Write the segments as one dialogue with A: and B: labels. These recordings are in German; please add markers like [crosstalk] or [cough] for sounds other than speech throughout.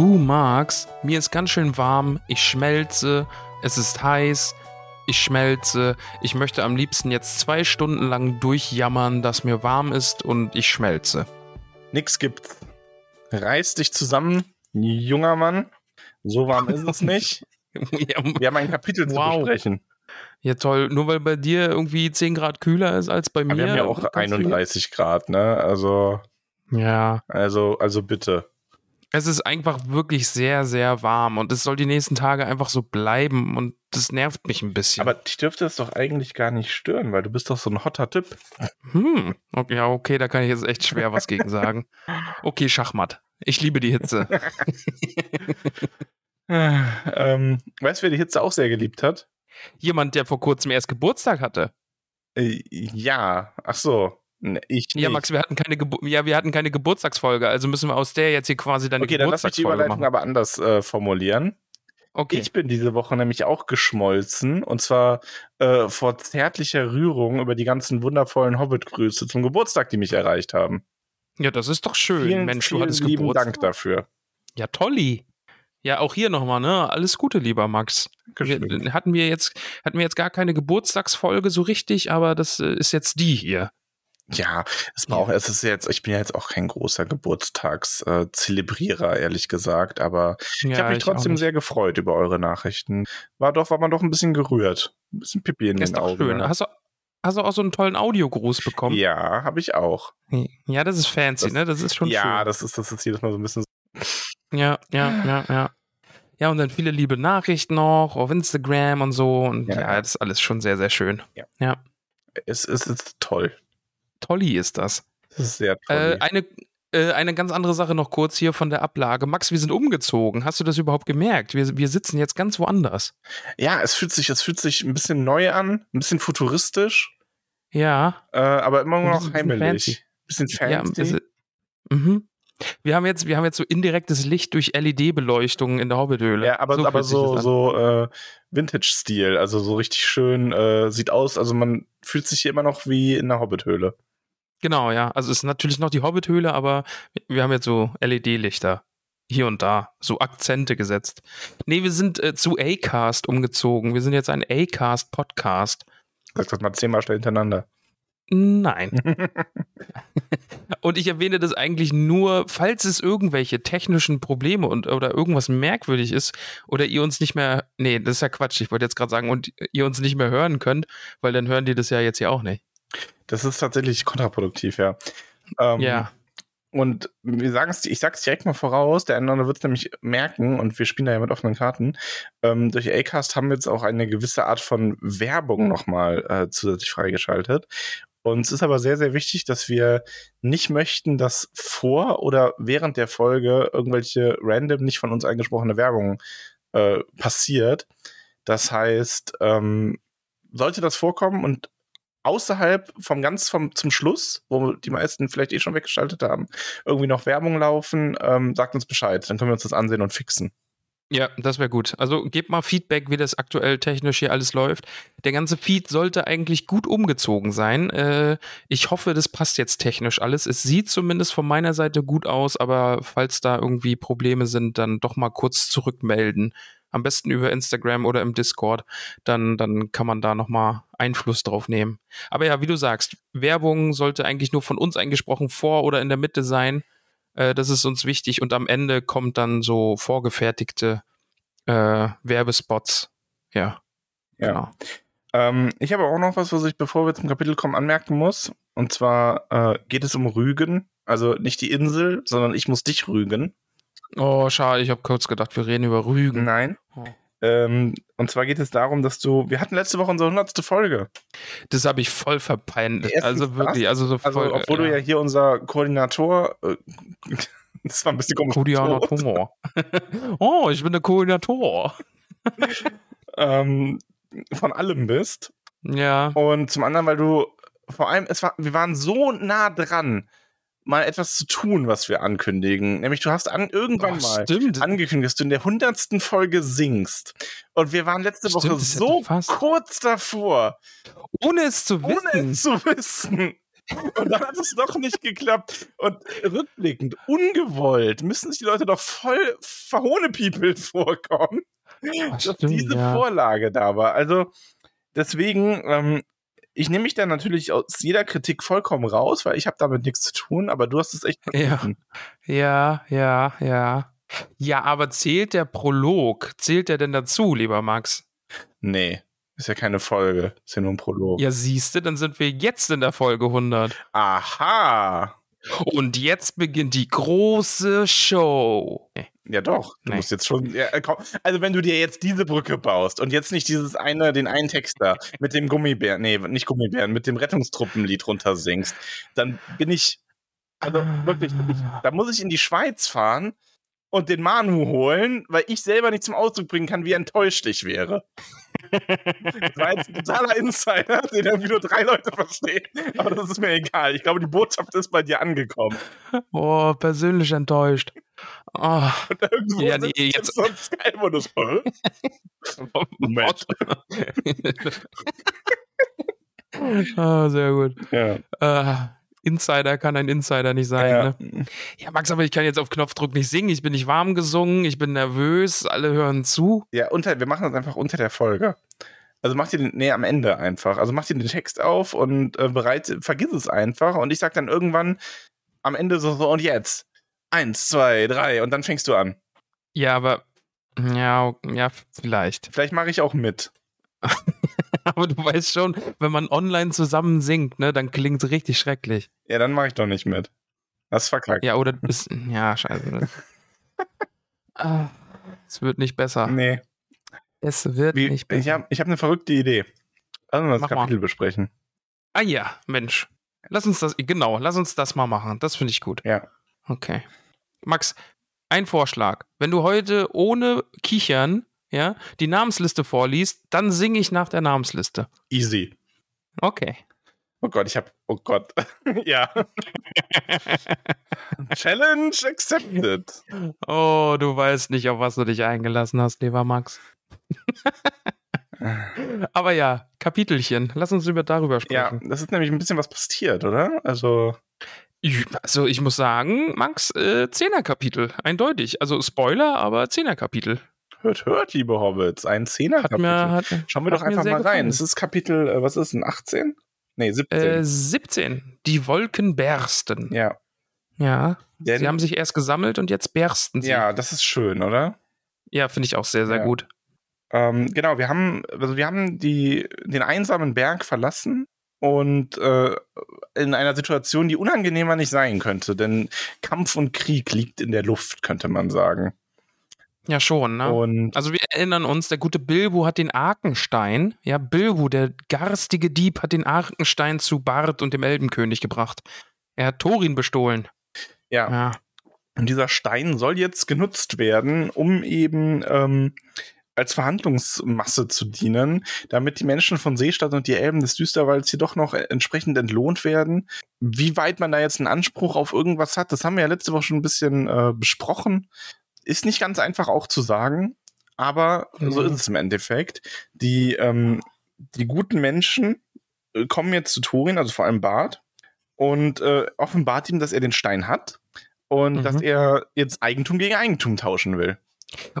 A: Du Max, mir ist ganz schön warm, ich schmelze, es ist heiß, ich schmelze, ich möchte am liebsten jetzt zwei Stunden lang durchjammern, dass mir warm ist und ich schmelze.
B: Nix gibt's. Reiß dich zusammen, junger Mann. So warm ist es nicht. [laughs] Wir haben ein Kapitel
A: Wow.
B: zu besprechen.
A: ja, toll, nur weil bei dir irgendwie 10 Grad kühler ist als bei mir.
B: Aber wir haben ja auch
A: kannst du-
B: 31 Grad, ne? Also,
A: Ja,
B: also, also bitte.
A: Es ist einfach wirklich sehr, sehr warm und es soll die nächsten Tage einfach so bleiben und das nervt mich ein bisschen.
B: Aber dich dürfte es doch eigentlich gar nicht stören, weil du bist doch so ein hotter Typ.
A: Hm, okay, ja, okay, da kann ich jetzt echt schwer was gegen sagen. Okay, Schachmatt. Ich liebe die Hitze. [laughs] [laughs]
B: ähm, weißt du, wer die Hitze auch sehr geliebt hat?
A: Jemand, der vor kurzem erst Geburtstag hatte.
B: Äh, ja, ach so. Ich
A: Ja. Max, wir hatten keine Gebu ja, wir hatten keine Geburtstagsfolge, also müssen wir aus der jetzt hier quasi deine
B: Okay, dann lass mich die
A: Geburtstagsfolge
B: Überleitung
A: machen.
B: aber anders äh, formulieren.
A: Okay.
B: Ich bin diese Woche nämlich auch geschmolzen und zwar äh, vor zärtlicher Rührung über die ganzen wundervollen Hobbit-Grüße zum Geburtstag, die mich erreicht haben.
A: ja, das ist doch schön,
B: Vielen,
A: Mensch, du
B: vielen
A: hattest
B: lieben
A: Geburtstag.
B: Dank dafür.
A: Ja, tolli. Ja, auch hier nochmal, ne? Alles Gute, lieber Max. Wir, hatten wir jetzt hatten wir jetzt gar keine Geburtstagsfolge so richtig, aber das äh, ist jetzt die hier.
B: Ja, es war
A: Ja.
B: auch, es ist jetzt, ich bin ja jetzt auch kein großer Geburtstagszelebrierer, ehrlich gesagt, aber
A: Ja,
B: ich habe mich trotzdem sehr gefreut über eure Nachrichten. War doch, war man doch ein bisschen gerührt. Ein bisschen Pipi in
A: Ist
B: den
A: doch
B: Augen.
A: schön.
B: ne?
A: Hast du, hast du auch so einen tollen Audiogruß bekommen?
B: Ja, habe ich auch.
A: Ja, das ist fancy,
B: Das-
A: ne? Das ist schon
B: ja,
A: schön.
B: das ist, das ist jedes Mal so ein bisschen
A: Ja, ja, ja, ja. Ja, und dann viele liebe Nachrichten noch auf Instagram und so. Und
B: Ja.
A: ja, das ist alles schon sehr, sehr schön.
B: Ja.
A: ja.
B: Es, es ist toll.
A: Tolli ist das.
B: Es ist sehr toll.
A: Äh, eine, äh, eine ganz andere Sache noch kurz hier von der Ablage. Max, wir sind umgezogen. Hast du das überhaupt gemerkt? Wir, wir sitzen jetzt ganz woanders.
B: ja, es fühlt sich, es fühlt sich ein bisschen neu an, ein bisschen futuristisch,
A: Ja.
B: äh, aber immer
A: Ein
B: noch
A: bisschen- bisschen
B: heimelig.
A: fancy.
B: Bisschen
A: ja
B: fancy.
A: es, mhm. Wir haben jetzt, wir haben jetzt so indirektes Licht durch LED-Beleuchtung in der Hobbithöhle.
B: Ja, aber so, aber so,
A: das
B: so äh, Vintage-Stil, also so richtig schön, äh, sieht aus, also man fühlt sich hier immer noch wie in der Hobbithöhle.
A: Genau, ja. Also es ist natürlich noch die Hobbithöhle, aber wir haben jetzt so LED-Lichter hier und da, so Akzente gesetzt. Nee, wir sind äh, zu Acast umgezogen. Wir sind jetzt ein Acast-Podcast.
B: Sag das mal zehnmal schnell hintereinander.
A: Nein. [laughs] [laughs] und ich erwähne das eigentlich nur, falls es irgendwelche technischen Probleme und oder irgendwas merkwürdig ist oder ihr uns nicht mehr, nee, das ist ja Quatsch. Ich wollte jetzt gerade sagen, und ihr uns nicht mehr hören könnt, weil dann hören die das ja jetzt hier auch nicht.
B: Das ist tatsächlich kontraproduktiv, ja. Ähm,
A: ja.
B: Und wir sagen es, ich sag's direkt mal voraus, der andere wird es nämlich merken, und wir spielen da ja mit offenen Karten. Ähm, durch Acast haben wir jetzt auch eine gewisse Art von Werbung nochmal äh, zusätzlich freigeschaltet. Und es ist aber sehr, sehr wichtig, dass wir nicht möchten, dass vor oder während der Folge irgendwelche random, nicht von uns eingesprochene Werbung äh, passiert. Das heißt, ähm, sollte das vorkommen und außerhalb vom ganz vom zum Schluss, wo die meisten vielleicht eh schon weggeschaltet haben, irgendwie noch Werbung laufen, ähm, sagt uns Bescheid, dann können wir uns das ansehen und fixen.
A: Ja, das wäre gut. Also gebt mal Feedback, wie das aktuell technisch hier alles läuft. Der ganze Feed sollte eigentlich gut umgezogen sein. Äh, ich hoffe, das passt jetzt technisch alles. Es sieht zumindest von meiner Seite gut aus, aber falls da irgendwie Probleme sind, dann doch mal kurz zurückmelden. Am besten über Instagram oder im Discord. Dann, dann kann man da nochmal Einfluss drauf nehmen. Aber ja, wie du sagst, Werbung sollte eigentlich nur von uns eingesprochen vor oder in der Mitte sein. Äh, das ist uns wichtig. Und am Ende kommt dann so vorgefertigte äh, Werbespots. Ja.
B: Ja.
A: Genau.
B: Ähm, ich habe auch noch was, was ich, bevor wir zum Kapitel kommen, anmerken muss. Und zwar äh, geht es um Rügen. Also nicht die Insel, sondern ich muss dich rügen.
A: Oh, schade, ich habe kurz gedacht, wir reden über Rügen.
B: Nein.
A: Oh.
B: Ähm, und zwar geht es darum, dass du. Wir hatten letzte Woche unsere 100. Folge.
A: Das habe ich voll.
B: Erstens
A: Also wirklich, also so
B: Also,
A: voll.
B: obwohl du ja hier unser Koordinator. Äh, [laughs] das war ein bisschen komisch.
A: Koordinator. [laughs] [laughs] oh, ich bin der Koordinator.
B: Ähm, von allem bist.
A: Ja.
B: Und zum anderen, weil du vor allem, es war, wir waren so nah dran, mal etwas zu tun, was wir ankündigen. Nämlich, du hast an, irgendwann
A: Oh,
B: mal
A: stimmt.
B: angekündigt, dass du in der hundertsten Folge singst. Und wir waren letzte
A: Stimmt,
B: Woche so kurz davor,
A: Ohne es zu
B: ohne
A: wissen.
B: es zu wissen. Und dann hat es doch nicht geklappt. Und rückblickend, ungewollt, müssen sich die Leute doch voll verhohnepiepelt vorkommen, dass
A: stimmt,
B: diese
A: ja.
B: Vorlage da war. Also deswegen, ähm, ich nehme mich da natürlich aus jeder Kritik vollkommen raus, weil ich habe damit nichts zu tun, aber du hast es echt
A: Ja. Ja, ja, ja. Ja, aber zählt der Prolog, zählt der denn dazu, lieber Max?
B: Nee, ist ja keine Folge, ist ja nur ein Prolog.
A: Ja, siehste, dann sind wir jetzt in der Folge 100.
B: Aha.
A: Und jetzt beginnt die große Show.
B: Ja, doch. Du
A: Nee.
B: musst jetzt schon. Ja, äh, komm. Also, wenn du dir jetzt diese Brücke baust und jetzt nicht dieses eine, den einen Text da mit dem Gummibären, nee, nicht Gummibären, mit dem Rettungstruppenlied runter singst, dann bin ich. Also wirklich, ich, da muss ich in die Schweiz fahren und den Manu holen, weil ich selber nicht zum Ausdruck bringen kann, wie enttäuscht ich wäre. Das war jetzt ein totaler Insider, den irgendwie nur drei Leute verstehen. Aber das ist mir egal. Ich glaube, die Botschaft ist bei dir angekommen.
A: Oh, persönlich enttäuscht. Oh,
B: Und irgendwo
A: Ja, nee,
B: sitzt
A: jetzt-
B: so ein Sky-Modus. Moment.
A: ah, sehr gut.
B: Ja.
A: Äh, Insider kann ein Insider nicht sein.
B: Ja.
A: Ne? ja, Max, aber ich kann jetzt auf Knopfdruck nicht singen. Ich bin nicht warm gesungen, ich bin nervös, alle hören zu.
B: ja, unter, wir machen das einfach unter der Folge. Also mach dir den, nee, am Ende einfach. Also mach dir den Text auf und äh, bereit, vergiss es einfach. Und ich sag dann irgendwann am Ende so, so, und jetzt. Eins, zwei, drei. Und dann fängst du an.
A: Ja, aber ja, ja, vielleicht.
B: Vielleicht mache ich auch mit. [laughs] [laughs]
A: Aber du weißt schon, wenn man online zusammen singt, ne, dann klingt es richtig schrecklich.
B: Ja, dann mache ich doch nicht mit. Das ist verkackt.
A: Ja, oder ist, ja, scheiße. [laughs] Ah, es wird nicht besser.
B: Nee.
A: Es wird
B: Wie,
A: nicht besser.
B: ich habe ich hab eine verrückte Idee. Lass uns das
A: Mach mal.
B: Kapitel besprechen.
A: Ah ja, Mensch. Lass uns das, genau, lass uns das mal machen. Das finde ich gut.
B: Ja.
A: Okay. Max, ein Vorschlag. Wenn du heute ohne Kichern, ja, die Namensliste vorliest, dann singe ich nach der Namensliste.
B: Easy.
A: Okay.
B: Oh Gott, ich habe. Oh Gott. [laughs] ja. Challenge accepted.
A: Oh, du weißt nicht, auf was du dich eingelassen hast, lieber Max. [laughs] Aber ja, Kapitelchen. Lass uns über darüber
B: Ja,
A: sprechen.
B: das ist nämlich ein bisschen was passiert, oder? Also,
A: Ich- Also ich muss sagen, Max, äh, Zehner-Kapitel, eindeutig. Also Spoiler, aber Zehner-Kapitel.
B: Hört, hört, liebe Hobbits, ein zehner
A: Hat mir, hat,
B: Schauen wir doch einfach mal rein. Es ist Kapitel, äh, was ist denn, 18? Nee, 17.
A: äh, 17. Die Wolken bersten.
B: ja.
A: Ja.
B: Denn,
A: Sie haben sich erst gesammelt und jetzt bersten sie.
B: ja, das ist schön, oder?
A: Ja, finde ich auch sehr, sehr
B: Ja.
A: gut.
B: Ähm, genau, wir haben, also wir haben die, den einsamen Berg verlassen und äh, in einer Situation, die unangenehmer nicht sein könnte, denn Kampf und Krieg liegt in der Luft, könnte man sagen.
A: Ja, schon, ne?
B: Und
A: Also wir erinnern uns, der gute Bilbo hat den Arkenstein, ja, Bilbo, der garstige Dieb, hat den Arkenstein zu Bart und dem Elbenkönig gebracht. Er hat Thorin bestohlen.
B: ja,
A: Ja.
B: und dieser Stein soll jetzt genutzt werden, um eben ähm, als Verhandlungsmasse zu dienen, damit die Menschen von Seestadt und die Elben des Düsterwalds jedoch noch entsprechend entlohnt werden. Wie weit man da jetzt einen Anspruch auf irgendwas hat, das haben wir ja letzte Woche schon ein bisschen äh, besprochen. Ist nicht ganz einfach auch zu sagen, aber so
A: Mhm.
B: ist es im Endeffekt. Die, ähm, die guten Menschen äh, kommen jetzt zu Thorin, also vor allem Bart, und äh, offenbart ihm, dass er den Stein hat und
A: Mhm.
B: dass er jetzt Eigentum gegen Eigentum tauschen will.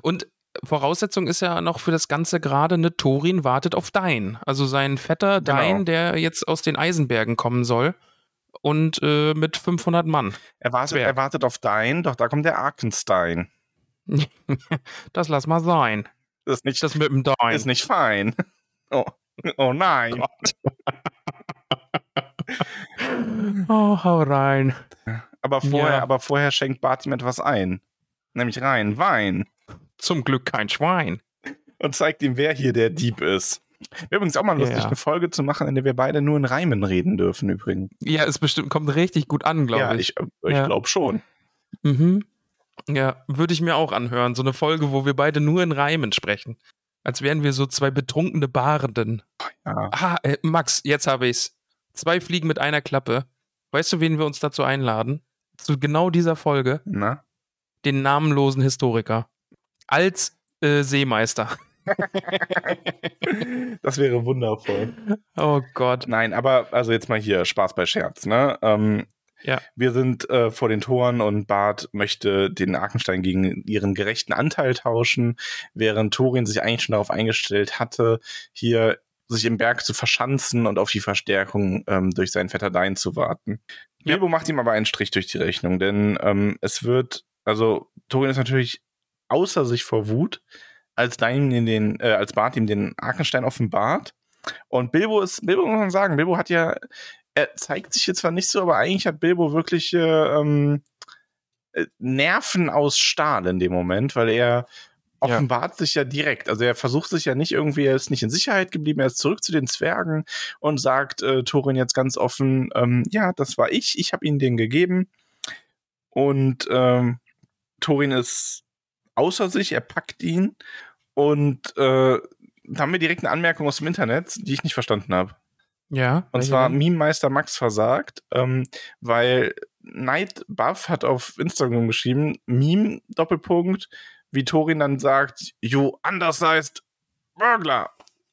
A: Und Voraussetzung ist ja noch für das Ganze gerade, ne, Thorin wartet auf Dain. Also sein Vetter
B: Genau.
A: Dain, der jetzt aus den Eisenbergen kommen soll. Und äh, mit 500 Mann.
B: Er wartet, er wartet auf Dein, doch da kommt der Arkenstein. [laughs]
A: Das lass mal sein.
B: Das ist nicht,
A: Das mit dem Dain.
B: ist nicht fein. Oh, oh nein.
A: oh, hau rein.
B: Aber vorher,
A: Ja.
B: aber vorher schenkt Bart ihm etwas ein. Nämlich rein Wein.
A: Zum Glück kein Schwein.
B: Und zeigt ihm, wer hier der Dieb ist. Wäre übrigens auch mal lustig,
A: Ja.
B: eine Folge zu machen, in der wir beide nur in Reimen reden dürfen, übrigens.
A: Ja, es bestimmt kommt richtig gut an, glaube
B: Ja,
A: ich.
B: ich, ich
A: Ja.
B: glaube schon.
A: Mhm. Ja, würde ich mir auch anhören. So eine Folge, wo wir beide nur in Reimen sprechen. Als wären wir so zwei betrunkene Barenden.
B: Ja.
A: Ah, äh, Max, jetzt habe ich's. Zwei Fliegen mit einer Klappe. Weißt du, wen wir uns dazu einladen? Zu genau dieser Folge?
B: Na?
A: Den namenlosen Historiker. Als äh, Seemeister. [laughs]
B: Das wäre wundervoll.
A: Oh Gott.
B: Nein, aber also jetzt mal hier Spaß bei Scherz, ne? Ähm,
A: Ja.
B: Wir sind äh, vor den Toren und Bart möchte den Arkenstein gegen ihren gerechten Anteil tauschen, während Thorin sich eigentlich schon darauf eingestellt hatte, hier sich im Berg zu verschanzen und auf die Verstärkung ähm, durch seinen Vetter Dain zu warten.
A: Ja.
B: Bilbo macht ihm aber einen Strich durch die Rechnung, denn ähm, es wird, also Thorin ist natürlich außer sich vor Wut, als Dain in den, äh, als Bart ihm den Arkenstein offenbart. Und Bilbo ist, Bilbo muss man sagen, Bilbo hat ja, er zeigt sich jetzt zwar nicht so, aber eigentlich hat Bilbo wirklich ähm, äh, Nerven aus Stahl in dem Moment, weil er
A: Ja.
B: offenbart sich ja direkt. Also er versucht sich ja nicht irgendwie, er ist nicht in Sicherheit geblieben, er ist zurück zu den Zwergen und sagt äh, Thorin jetzt ganz offen, ähm, ja, das war ich, ich habe ihnen den gegeben. Und ähm, Thorin ist außer sich, er packt ihn und äh, da haben wir direkt eine Anmerkung aus dem Internet, die ich nicht verstanden habe.
A: Ja.
B: Und zwar
A: denn?
B: Meme-Meister Max versagt, ähm, weil Night Buff hat auf Instagram geschrieben, Meme, Doppelpunkt, wie Torin dann sagt, you undersized Burglar.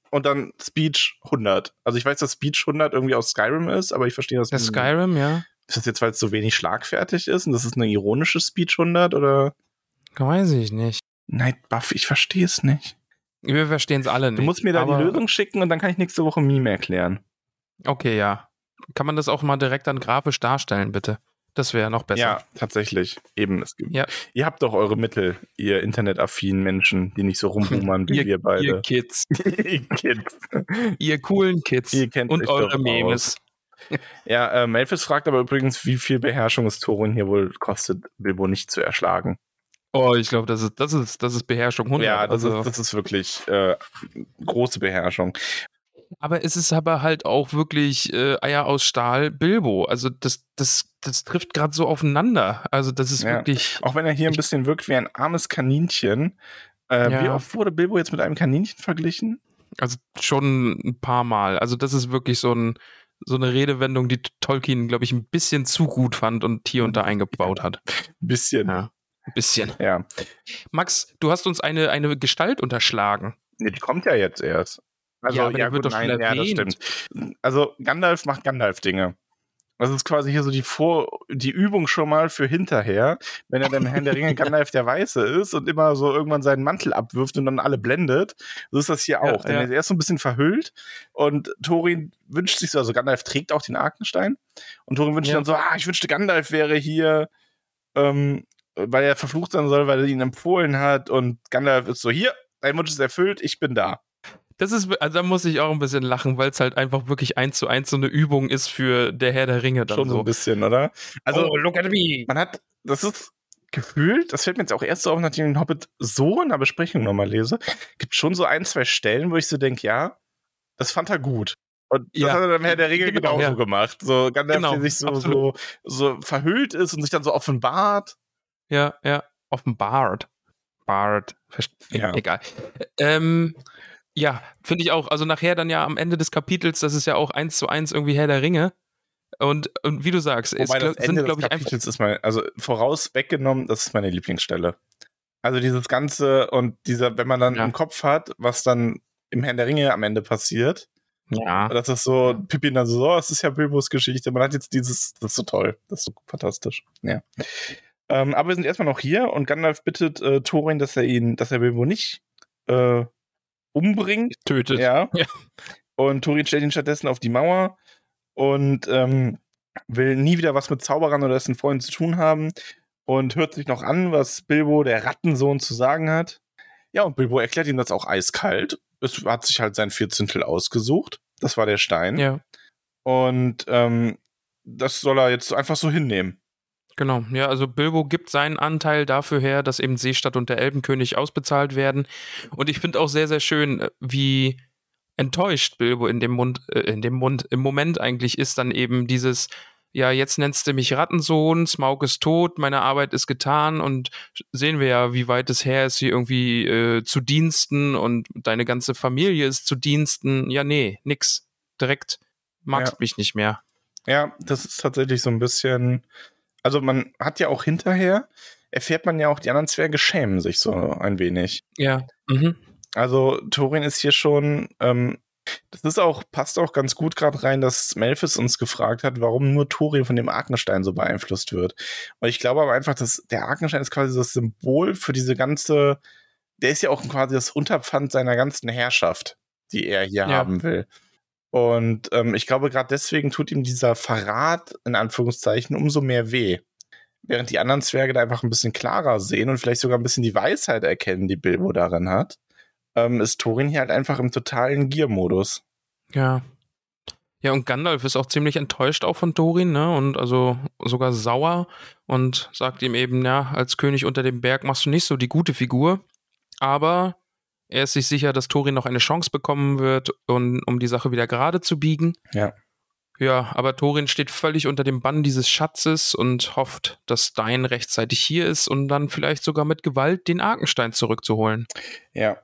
B: Und dann Speech 100. Also ich weiß, dass Speech 100 irgendwie aus Skyrim ist, aber ich verstehe das nicht.
A: Skyrim, ja.
B: Ist das jetzt, weil es so wenig schlagfertig ist und das ist eine ironische Speech 100 oder
A: Weiß ich nicht.
B: Night Buff? Ich verstehe es nicht.
A: Wir verstehen es alle nicht.
B: Du musst mir da die Lösung schicken und dann kann ich nächste Woche Meme erklären.
A: Okay, ja. Kann man das auch mal direkt dann grafisch darstellen, bitte? Das wäre noch besser.
B: Ja, tatsächlich. Eben. Es gibt,
A: Ja.
B: Ihr habt doch eure Mittel, ihr internetaffinen Menschen, die nicht so rumboomern wie
A: ihr,
B: wir beide.
A: ihr Kids. [laughs]
B: Ihr Kids.
A: ihr coolen Kids.
B: Ihr kennt
A: und eure Memes. [laughs]
B: Ja, äh, Melfis fragt aber übrigens, wie viel Beherrschung es Thorin hier wohl kostet, Bilbo nicht zu erschlagen.
A: Oh, ich glaube, das ist, das, ist, das ist Beherrschung 100.
B: Ja, das,
A: also,
B: ist, das ist wirklich äh, große Beherrschung.
A: Aber es ist aber halt auch wirklich äh, Eier aus Stahl Bilbo. Also das, das, das trifft gerade so aufeinander. Also das ist
B: Ja.
A: wirklich.
B: Auch wenn er hier ein bisschen wirkt wie ein armes Kaninchen. Äh,
A: Ja.
B: Wie oft wurde Bilbo jetzt mit einem Kaninchen verglichen?
A: Also schon ein paar Mal. Also das ist wirklich so, ein, so eine Redewendung, die Tolkien, glaube ich, ein bisschen zu gut fand und hier und da [laughs] eingebaut hat.
B: Bisschen.
A: Ja. Ein bisschen.
B: ja.
A: Max, du hast uns eine, eine Gestalt unterschlagen.
B: Nee, die kommt ja jetzt erst. Also,
A: Ja, aber der wird doch schon
B: ja, das stimmt. Also, Gandalf macht Gandalf-Dinge. Das ist quasi hier so die Vor die Übung schon mal für hinterher, wenn er dann Herrn der Ringe [laughs] Gandalf der Weiße ist und immer so irgendwann seinen Mantel abwirft und dann alle blendet. So ist das hier
A: Ja,
B: auch. Denn
A: ja.
B: er ist so ein bisschen verhüllt und Thorin wünscht sich so, also Gandalf trägt auch den Arkenstein und Thorin wünscht
A: Ja.
B: dann so, ah, ich wünschte Gandalf wäre hier, ähm, weil er verflucht sein soll, weil er ihn empfohlen hat und Gandalf ist so, hier, dein Wunsch ist erfüllt, ich bin da.
A: Das ist, also da muss ich auch ein bisschen lachen, weil es halt einfach wirklich eins zu eins so eine Übung ist für der Herr der Ringe dann
B: Schon so
A: so.
B: ein bisschen, oder? Also,
A: oh, look at me.
B: man hat, das ist gefühlt, das fällt mir jetzt auch erst so auf, nachdem ich den Hobbit so in der Besprechung nochmal lese, gibt schon so ein, zwei Stellen, wo ich so denke, ja, das fand er gut. Und das
A: Ja,
B: hat er dann Herr der Ringe
A: genau,
B: genauso
A: ja.
B: gemacht. So Gandalf,
A: Genau,
B: der sich so, so, so verhüllt ist und sich dann so offenbart.
A: Ja, ja. Offenbart. Bart.
B: Ja.
A: Egal. Ähm, ja, finde ich auch. Also nachher dann ja am Ende des Kapitels, das ist ja auch eins zu eins irgendwie Herr der Ringe. Und, und wie du sagst, es
B: Wobei
A: glaub,
B: das
A: sind,
B: Ende
A: glaube
B: des
A: ich.
B: Kapitels ist mal, also voraus weggenommen, das ist meine Lieblingsstelle. Also dieses Ganze und dieser, wenn man dann
A: Ja.
B: im Kopf hat, was dann im Herrn der Ringe am Ende passiert,
A: Ja.
B: Das ist so, Pippin dann so, oh, das ist ja Bilbos Geschichte. Man hat jetzt dieses, das ist so toll. Das ist so fantastisch. Ja. Ähm, aber wir sind erstmal noch hier und Gandalf bittet äh, Thorin, dass er ihn, dass er Bilbo nicht äh, umbringt.
A: Tötet.
B: Ja.
A: Ja.
B: Und Thorin stellt ihn stattdessen auf die Mauer und ähm, will nie wieder was mit Zauberern oder dessen Freunden zu tun haben und hört sich noch an, was Bilbo, der Rattensohn, zu sagen hat. Ja, und Bilbo erklärt ihm das auch eiskalt. Es hat sich halt sein Vierzehntel ausgesucht. Das war der Stein.
A: Ja.
B: Und ähm, das soll er jetzt einfach so hinnehmen.
A: Genau, ja, also Bilbo gibt seinen Anteil dafür her, dass eben Seestadt und der Elbenkönig ausbezahlt werden. Und ich finde auch sehr, sehr schön, äh, wie enttäuscht Bilbo in dem Mund, äh, in dem Mund, im Moment eigentlich ist dann eben dieses, ja, jetzt nennst du mich Rattensohn, Smaug ist tot, meine Arbeit ist getan und sehen wir ja, wie weit es her ist, hier irgendwie äh, zu Diensten und deine ganze Familie ist zu Diensten. Ja, nee, nix. Direkt magst
B: Ja.
A: mich nicht mehr.
B: Ja, das ist tatsächlich so ein bisschen. Also, man hat ja auch hinterher, erfährt man ja auch, die anderen Zwerge schämen sich so ein wenig.
A: Ja. Mhm.
B: Also, Thorin ist hier schon. Ähm, das ist auch, passt auch ganz gut gerade rein, dass Melfis uns gefragt hat, warum nur Thorin von dem Arkenstein so beeinflusst wird. Und ich glaube aber einfach, dass der Arkenstein ist quasi das Symbol für diese ganze. Der ist ja auch quasi das Unterpfand seiner ganzen Herrschaft, die er hier
A: Ja.
B: haben will. Und ähm, ich glaube, gerade deswegen tut ihm dieser Verrat in Anführungszeichen umso mehr weh. Während die anderen Zwerge da einfach ein bisschen klarer sehen und vielleicht sogar ein bisschen die Weisheit erkennen, die Bilbo darin hat, ähm, ist Thorin hier halt einfach im totalen Gier-Modus.
A: Ja. Ja, und Gandalf ist auch ziemlich enttäuscht auch von Thorin, ne? Und also sogar sauer und sagt ihm eben, ja, als König unter dem Berg machst du nicht so die gute Figur. Aber er ist sich sicher, dass Thorin noch eine Chance bekommen wird, und, um die Sache wieder gerade zu biegen.
B: Ja.
A: Ja, aber Thorin steht völlig unter dem Bann dieses Schatzes und hofft, dass Stein rechtzeitig hier ist und dann vielleicht sogar mit Gewalt den Arkenstein zurückzuholen.
B: Ja.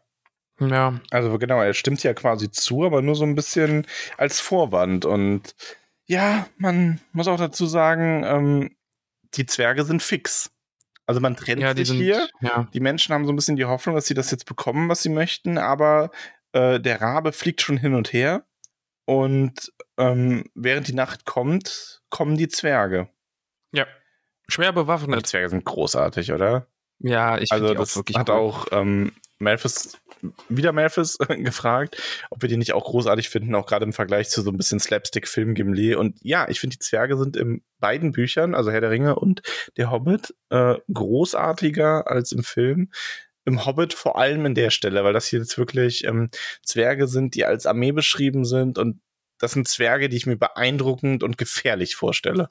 A: Ja,
B: Also genau, er stimmt ja quasi zu, aber nur so ein bisschen als Vorwand. Und ja, man muss auch dazu sagen, ähm, die Zwerge sind fix. Also man trennt
A: ja,
B: sich
A: sind,
B: hier.
A: ja.
B: Die Menschen haben so ein bisschen die Hoffnung, dass sie das jetzt bekommen, was sie möchten, aber äh, der Rabe fliegt schon hin und her. Und ähm, während die Nacht kommt, kommen die Zwerge.
A: ja. Schwer
B: Und die
A: bewaffnet.
B: Zwerge sind großartig, oder?
A: Ja, ich
B: Also das
A: auch wirklich
B: hat
A: cool.
B: auch ähm, Malphus, wieder Malphus [laughs] gefragt, ob wir die nicht auch großartig finden, auch gerade im Vergleich zu so ein bisschen Slapstick-Film Gimli. Und ja, ich finde, die Zwerge sind in beiden Büchern, also Herr der Ringe und der Hobbit, äh, großartiger als im Film. Im Hobbit vor allem in der Stelle, weil das hier jetzt wirklich ähm, Zwerge sind, die als Armee beschrieben sind und das sind Zwerge, die ich mir beeindruckend und gefährlich vorstelle.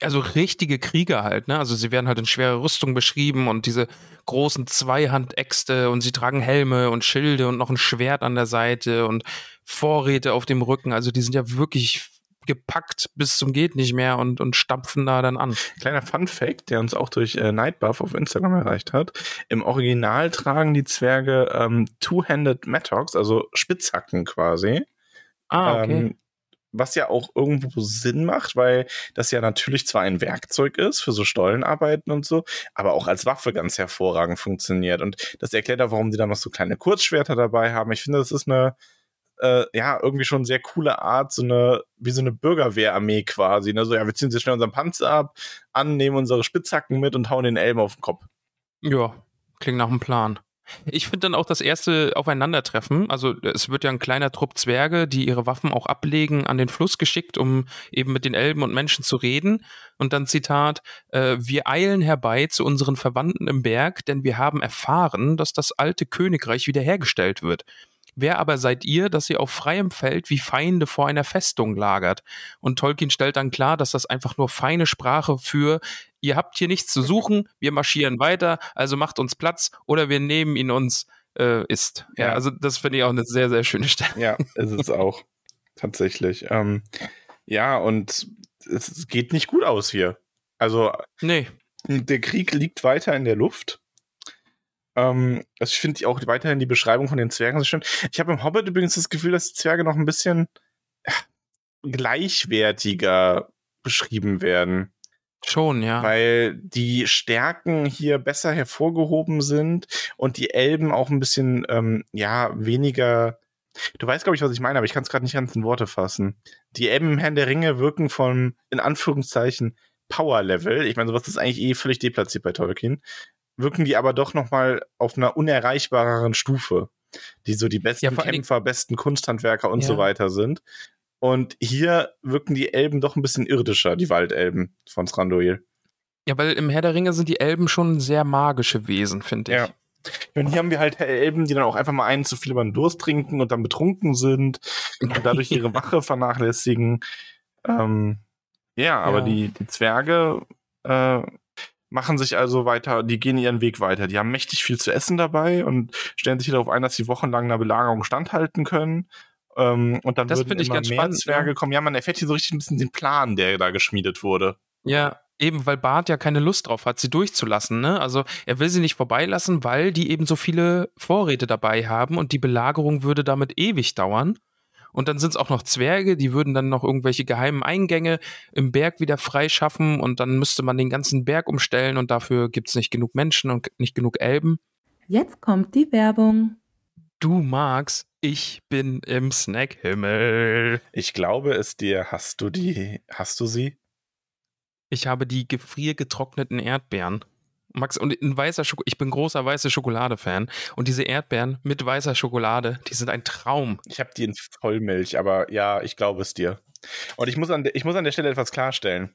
A: Also richtige Krieger halt, ne? Also sie werden halt in schwerer Rüstung beschrieben und diese großen Zweihandäxte und sie tragen Helme und Schilde und noch ein Schwert an der Seite und Vorräte auf dem Rücken. Also die sind ja wirklich gepackt bis zum geht nicht mehr und, und stampfen da dann an.
B: Kleiner Fun Fact, der uns auch durch äh, Nightbuff auf Instagram erreicht hat. Im Original tragen die Zwerge ähm, Two-Handed Mattocks, also Spitzhacken quasi.
A: Ah, okay.
B: Ähm, was ja auch irgendwo Sinn macht, weil das ja natürlich zwar ein Werkzeug ist für so Stollenarbeiten und so, aber auch als Waffe ganz hervorragend funktioniert. Und das erklärt auch, warum die dann noch so kleine Kurzschwerter dabei haben. Ich finde, das ist eine, äh, ja, irgendwie schon sehr coole Art, so eine, wie so eine Bürgerwehrarmee quasi. Ne? So, ja, wir ziehen jetzt schnell unseren Panzer ab, an, nehmen unsere Spitzhacken mit und hauen den Elben auf den Kopf.
A: Ja, klingt nach einem Plan. Ich finde dann auch das erste Aufeinandertreffen, also es wird ja ein kleiner Trupp Zwerge, die ihre Waffen auch ablegen, an den Fluss geschickt, um eben mit den Elben und Menschen zu reden. Und dann Zitat, äh, wir eilen herbei zu unseren Verwandten im Berg, denn wir haben erfahren, dass das alte Königreich wiederhergestellt wird. Wer aber seid ihr, dass ihr auf freiem Feld wie Feinde vor einer Festung lagert? Und Tolkien stellt dann klar, dass das einfach nur feine Sprache für ihr habt hier nichts zu suchen, wir marschieren weiter, also macht uns Platz oder wir nehmen ihn uns äh, ist. Ja,
B: Ja.
A: also das finde ich auch eine sehr, sehr schöne [laughs] Stelle.
B: Ja, ist es auch. Tatsächlich. Ähm, ja, und es geht nicht gut aus hier. Also
A: Nee,
B: der Krieg liegt weiter in der Luft. Ähm, also ich finde auch weiterhin die Beschreibung von den Zwergen so schön. Ich habe im Hobbit übrigens das Gefühl, dass die Zwerge noch ein bisschen gleichwertiger beschrieben werden,
A: schon, ja.
B: weil die Stärken hier besser hervorgehoben sind und die Elben auch ein bisschen, ähm, ja, weniger. Du weißt, glaube ich, was ich meine, aber ich kann es gerade nicht ganz in Worte fassen. Die Elben im Herrn der Ringe wirken von, in Anführungszeichen, Power-Level. Ich meine, sowas ist eigentlich eh völlig deplatziert bei Tolkien. Wirken die aber doch noch mal auf einer unerreichbareren Stufe, die so die besten
A: Ja,
B: Kämpfer, besten Kunsthandwerker und
A: Ja.
B: so weiter sind. Und hier wirken die Elben doch ein bisschen irdischer, die Waldelben von Thranduil.
A: Ja, weil im Herr der Ringe sind die Elben schon sehr magische Wesen, finde ich.
B: Ja. Und hier haben wir halt Elben, die dann auch einfach mal einen zu viel über den Durst trinken und dann betrunken sind und dadurch [laughs] ihre Wache vernachlässigen. Ähm, ja, aber
A: Ja.
B: Die, die Zwerge äh, machen sich also weiter, die gehen ihren Weg weiter. Die haben mächtig viel zu essen dabei und stellen sich darauf ein, dass sie wochenlang einer Belagerung standhalten können. Ähm, und dann
A: Das
B: würden
A: finde ich
B: immer
A: ganz
B: mehr
A: spannend,
B: Zwerge
A: ja.
B: kommen. Ja, man erfährt hier so richtig ein bisschen den Plan, der da geschmiedet wurde.
A: Ja, eben, weil Bart ja keine Lust drauf hat, sie durchzulassen, ne? Also er will sie nicht vorbeilassen, weil die eben so viele Vorräte dabei haben und die Belagerung würde damit ewig dauern. Und dann sind es auch noch Zwerge, die würden dann noch irgendwelche geheimen Eingänge im Berg wieder freischaffen und dann müsste man den ganzen Berg umstellen und dafür gibt es nicht genug Menschen und nicht genug Elben.
C: Jetzt kommt die Werbung.
A: Du magst, ich bin im Snackhimmel.
B: Ich glaube es dir. Hast du die, hast du sie?
A: Ich habe die gefriergetrockneten Erdbeeren. Max, und in weißer Schoko ich bin großer weiße Schokolade-Fan. Und diese Erdbeeren mit weißer Schokolade, die sind ein Traum.
B: Ich habe die in Vollmilch, aber ja, ich glaube es dir. Und ich muss an, der- ich muss an der Stelle etwas klarstellen.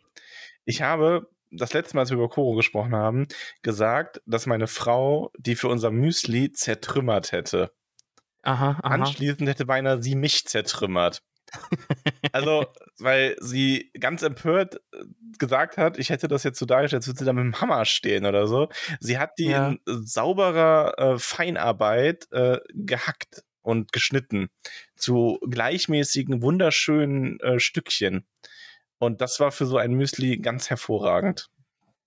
B: Ich habe das letzte Mal, als wir über Koro gesprochen haben, gesagt, dass meine Frau die für unser Müsli zertrümmert hätte.
A: Aha, aha.
B: Anschließend hätte beinahe sie mich zertrümmert. [laughs] Also, weil sie ganz empört äh, gesagt hat, ich hätte das jetzt so dargestellt, als würde sie da mit dem Hammer stehen oder so. Sie hat die
A: Ja.
B: in sauberer äh, Feinarbeit äh, gehackt und geschnitten zu gleichmäßigen, wunderschönen äh, Stückchen. Und das war für so ein Müsli ganz hervorragend.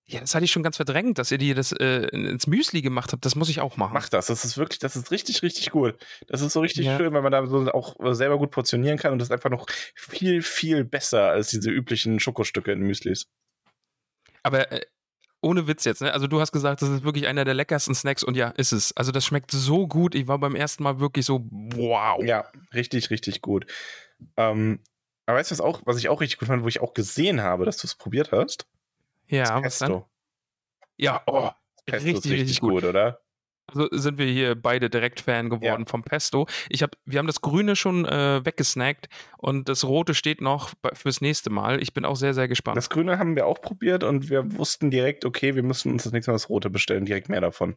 A: Ja, das hatte ich schon ganz verdrängt, dass ihr die das äh, ins Müsli gemacht habt. Das muss ich auch machen.
B: Mach das. Das ist wirklich, das ist richtig, richtig gut. Das ist so richtig
A: Ja.
B: schön, weil man da so auch selber gut portionieren kann und das ist einfach noch viel, viel besser als diese üblichen Schokostücke in Müslis.
A: Aber äh, ohne Witz jetzt, ne? Also du hast gesagt, das ist wirklich einer der leckersten Snacks und ja, ist es. Also das schmeckt so gut. Ich war beim ersten Mal wirklich so, wow.
B: Ja, richtig, richtig gut. Ähm, aber weißt du, was, auch, was ich auch richtig gut fand, wo ich auch gesehen habe, dass du es probiert hast?
A: Ja,
B: Das
A: was dann? Ja, oh,
B: Pesto
A: richtig,
B: ist
A: richtig gut.
B: oder?
A: Also sind wir hier beide direkt Fan geworden vom Pesto. Ich hab, wir haben das Grüne schon äh, weggesnackt und das Rote steht noch fürs nächste Mal. Ich bin auch sehr, sehr gespannt.
B: Das Grüne haben wir auch probiert und wir wussten direkt, okay, wir müssen uns das nächste Mal das Rote bestellen, direkt mehr davon.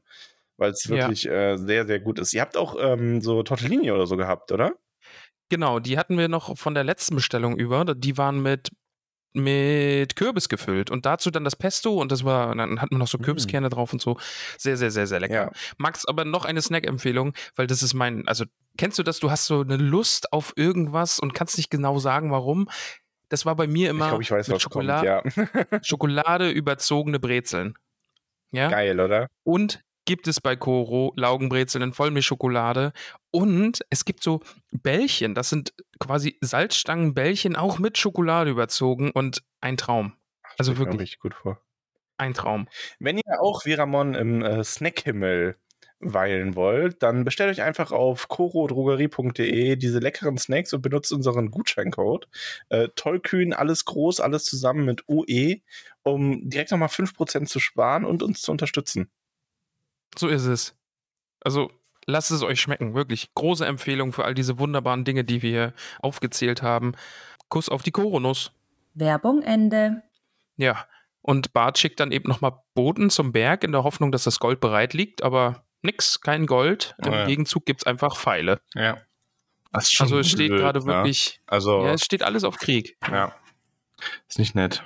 B: Weil es
A: Ja.
B: wirklich äh, sehr, sehr gut ist. Ihr habt auch ähm, so Tortellini oder so gehabt, oder?
A: Genau, die hatten wir noch von der letzten Bestellung über. Die waren mit, mit Kürbis gefüllt und dazu dann das Pesto und das war, dann hatten wir noch so
B: Mm.
A: Kürbiskerne drauf und so. Sehr, sehr, sehr, sehr lecker.
B: Ja.
A: Max, aber noch eine Snack-Empfehlung, weil das ist mein, also kennst du das, du hast so eine Lust auf irgendwas und kannst nicht genau sagen, warum. Das war bei mir immer
B: ich glaube, ich weiß,
A: mit
B: was
A: Schokolade,
B: kommt. Ja.
A: Schokolade überzogene Brezeln. Ja.
B: Geil, oder?
A: Und gibt es bei Koro Laugenbrezeln in Vollmilchschokolade. Und es gibt so Bällchen, das sind quasi Salzstangenbällchen, auch mit Schokolade überzogen und ein Traum. Also
B: mir
A: wirklich
B: richtig gut vor.
A: ein Traum.
B: Wenn ihr auch wie Ramon im äh, Snackhimmel weilen wollt, dann bestellt euch einfach auf korodrogerie.de diese leckeren Snacks und benutzt unseren Gutscheincode. Äh, tollkühn, alles groß, alles zusammen mit UE, um direkt nochmal 5% zu sparen und uns zu unterstützen.
A: So ist es. Also lasst es euch schmecken, wirklich. Große Empfehlung für all diese wunderbaren Dinge, die wir hier aufgezählt haben. Kuss auf die Koronuss.
C: Werbung Ende.
A: Ja. Und Bart schickt dann eben nochmal Boten zum Berg in der Hoffnung, dass das Gold bereit liegt, aber nix, kein Gold. Im
B: Oh ja.
A: Gegenzug gibt es einfach Pfeile.
B: Ja. Das ist schon
A: Also es steht gerade
B: ne?
A: wirklich,
B: Also,
A: ja, es steht alles auf Krieg.
B: ja. Ist nicht nett.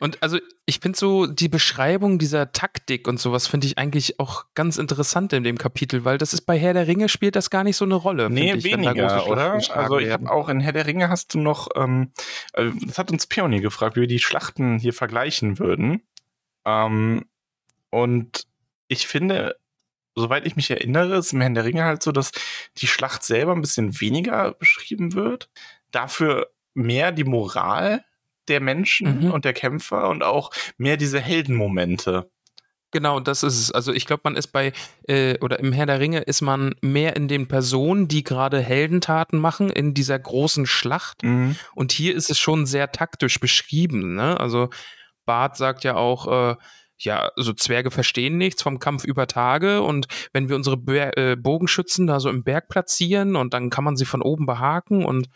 A: Und also ich finde so die Beschreibung dieser Taktik und sowas finde ich eigentlich auch ganz interessant in dem Kapitel, weil das ist bei Herr der Ringe spielt das gar nicht so eine Rolle.
B: Nee,
A: ich,
B: weniger, oder? Also ich habe auch in Herr der Ringe hast du noch, ähm, äh, das hat uns Pionier gefragt, wie wir die Schlachten hier vergleichen würden. Ähm, und ich finde, soweit ich mich erinnere, ist im Herrn der Ringe halt so, dass die Schlacht selber ein bisschen weniger beschrieben wird. Dafür mehr die Moral der Menschen
A: Mhm.
B: und der Kämpfer und auch mehr diese Heldenmomente.
A: Genau, das ist es. Also ich glaube, man ist bei, äh, oder im Herr der Ringe ist man mehr in den Personen, die gerade Heldentaten machen, in dieser großen Schlacht.
B: Mhm.
A: Und hier ist es schon sehr taktisch beschrieben. Ne? Also Bart sagt ja auch, äh, ja, so Zwerge verstehen nichts vom Kampf über Tage und wenn wir unsere Ber äh, Bogenschützen da so im Berg platzieren und dann kann man sie von oben behaken und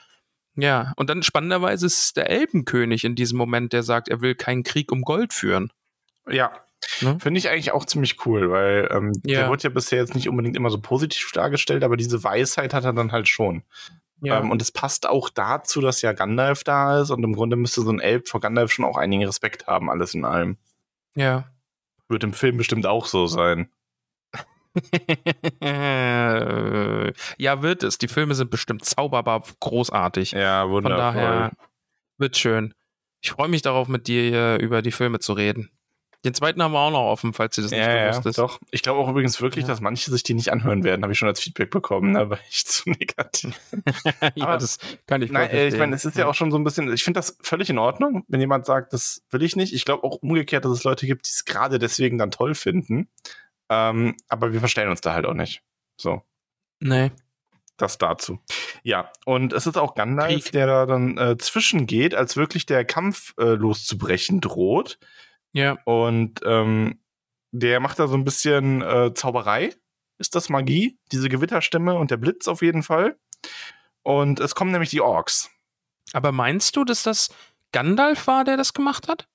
A: ja, und dann spannenderweise ist es der Elbenkönig in diesem Moment, der sagt, er will keinen Krieg um Gold führen.
B: Ja.
A: Ne?
B: Finde ich eigentlich auch ziemlich cool, weil ähm,
A: Ja.
B: der wird ja bisher jetzt nicht unbedingt immer so positiv dargestellt, aber diese Weisheit hat er dann halt schon.
A: Ja.
B: Ähm, und es passt auch dazu, dass ja Gandalf da ist und im Grunde müsste so ein Elb vor Gandalf schon auch einigen Respekt haben, alles in allem.
A: ja.
B: Wird im Film bestimmt auch so sein. [laughs]
A: ja, wird es. Die Filme sind bestimmt zauberbar großartig.
B: Ja,
A: Von
B: wundervoll.
A: daher wird schön. Ich freue mich darauf, mit dir hier über die Filme zu reden. Den zweiten haben wir auch noch offen, falls dir das nicht
B: ja, ja,
A: bewusst ist.
B: doch. Ich glaube auch übrigens wirklich,
A: Ja.
B: dass manche sich die nicht anhören werden, habe ich schon als Feedback bekommen, ne? [laughs] aber ich zu negativ. [laughs]
A: ja,
B: Aber-
A: das kann ich
B: Nein, ich meine, es ist ja auch schon so ein bisschen, ich finde das völlig in Ordnung, wenn jemand sagt, das will ich nicht. Ich glaube auch umgekehrt, dass es Leute gibt, die es gerade deswegen dann toll finden. Ähm, aber wir verstellen uns da halt auch nicht. So,
A: Nee.
B: das dazu. Ja, und es ist auch Gandalf,
A: Krieg.
B: der da dann äh, zwischengeht, als wirklich der Kampf äh, loszubrechen droht.
A: Ja.
B: Und ähm, der macht da so ein bisschen äh, Zauberei. Ist das Magie? Diese Gewitterstimme und der Blitz auf jeden Fall. Und es kommen nämlich die Orks.
A: Aber meinst du, dass das Gandalf war, der das gemacht hat?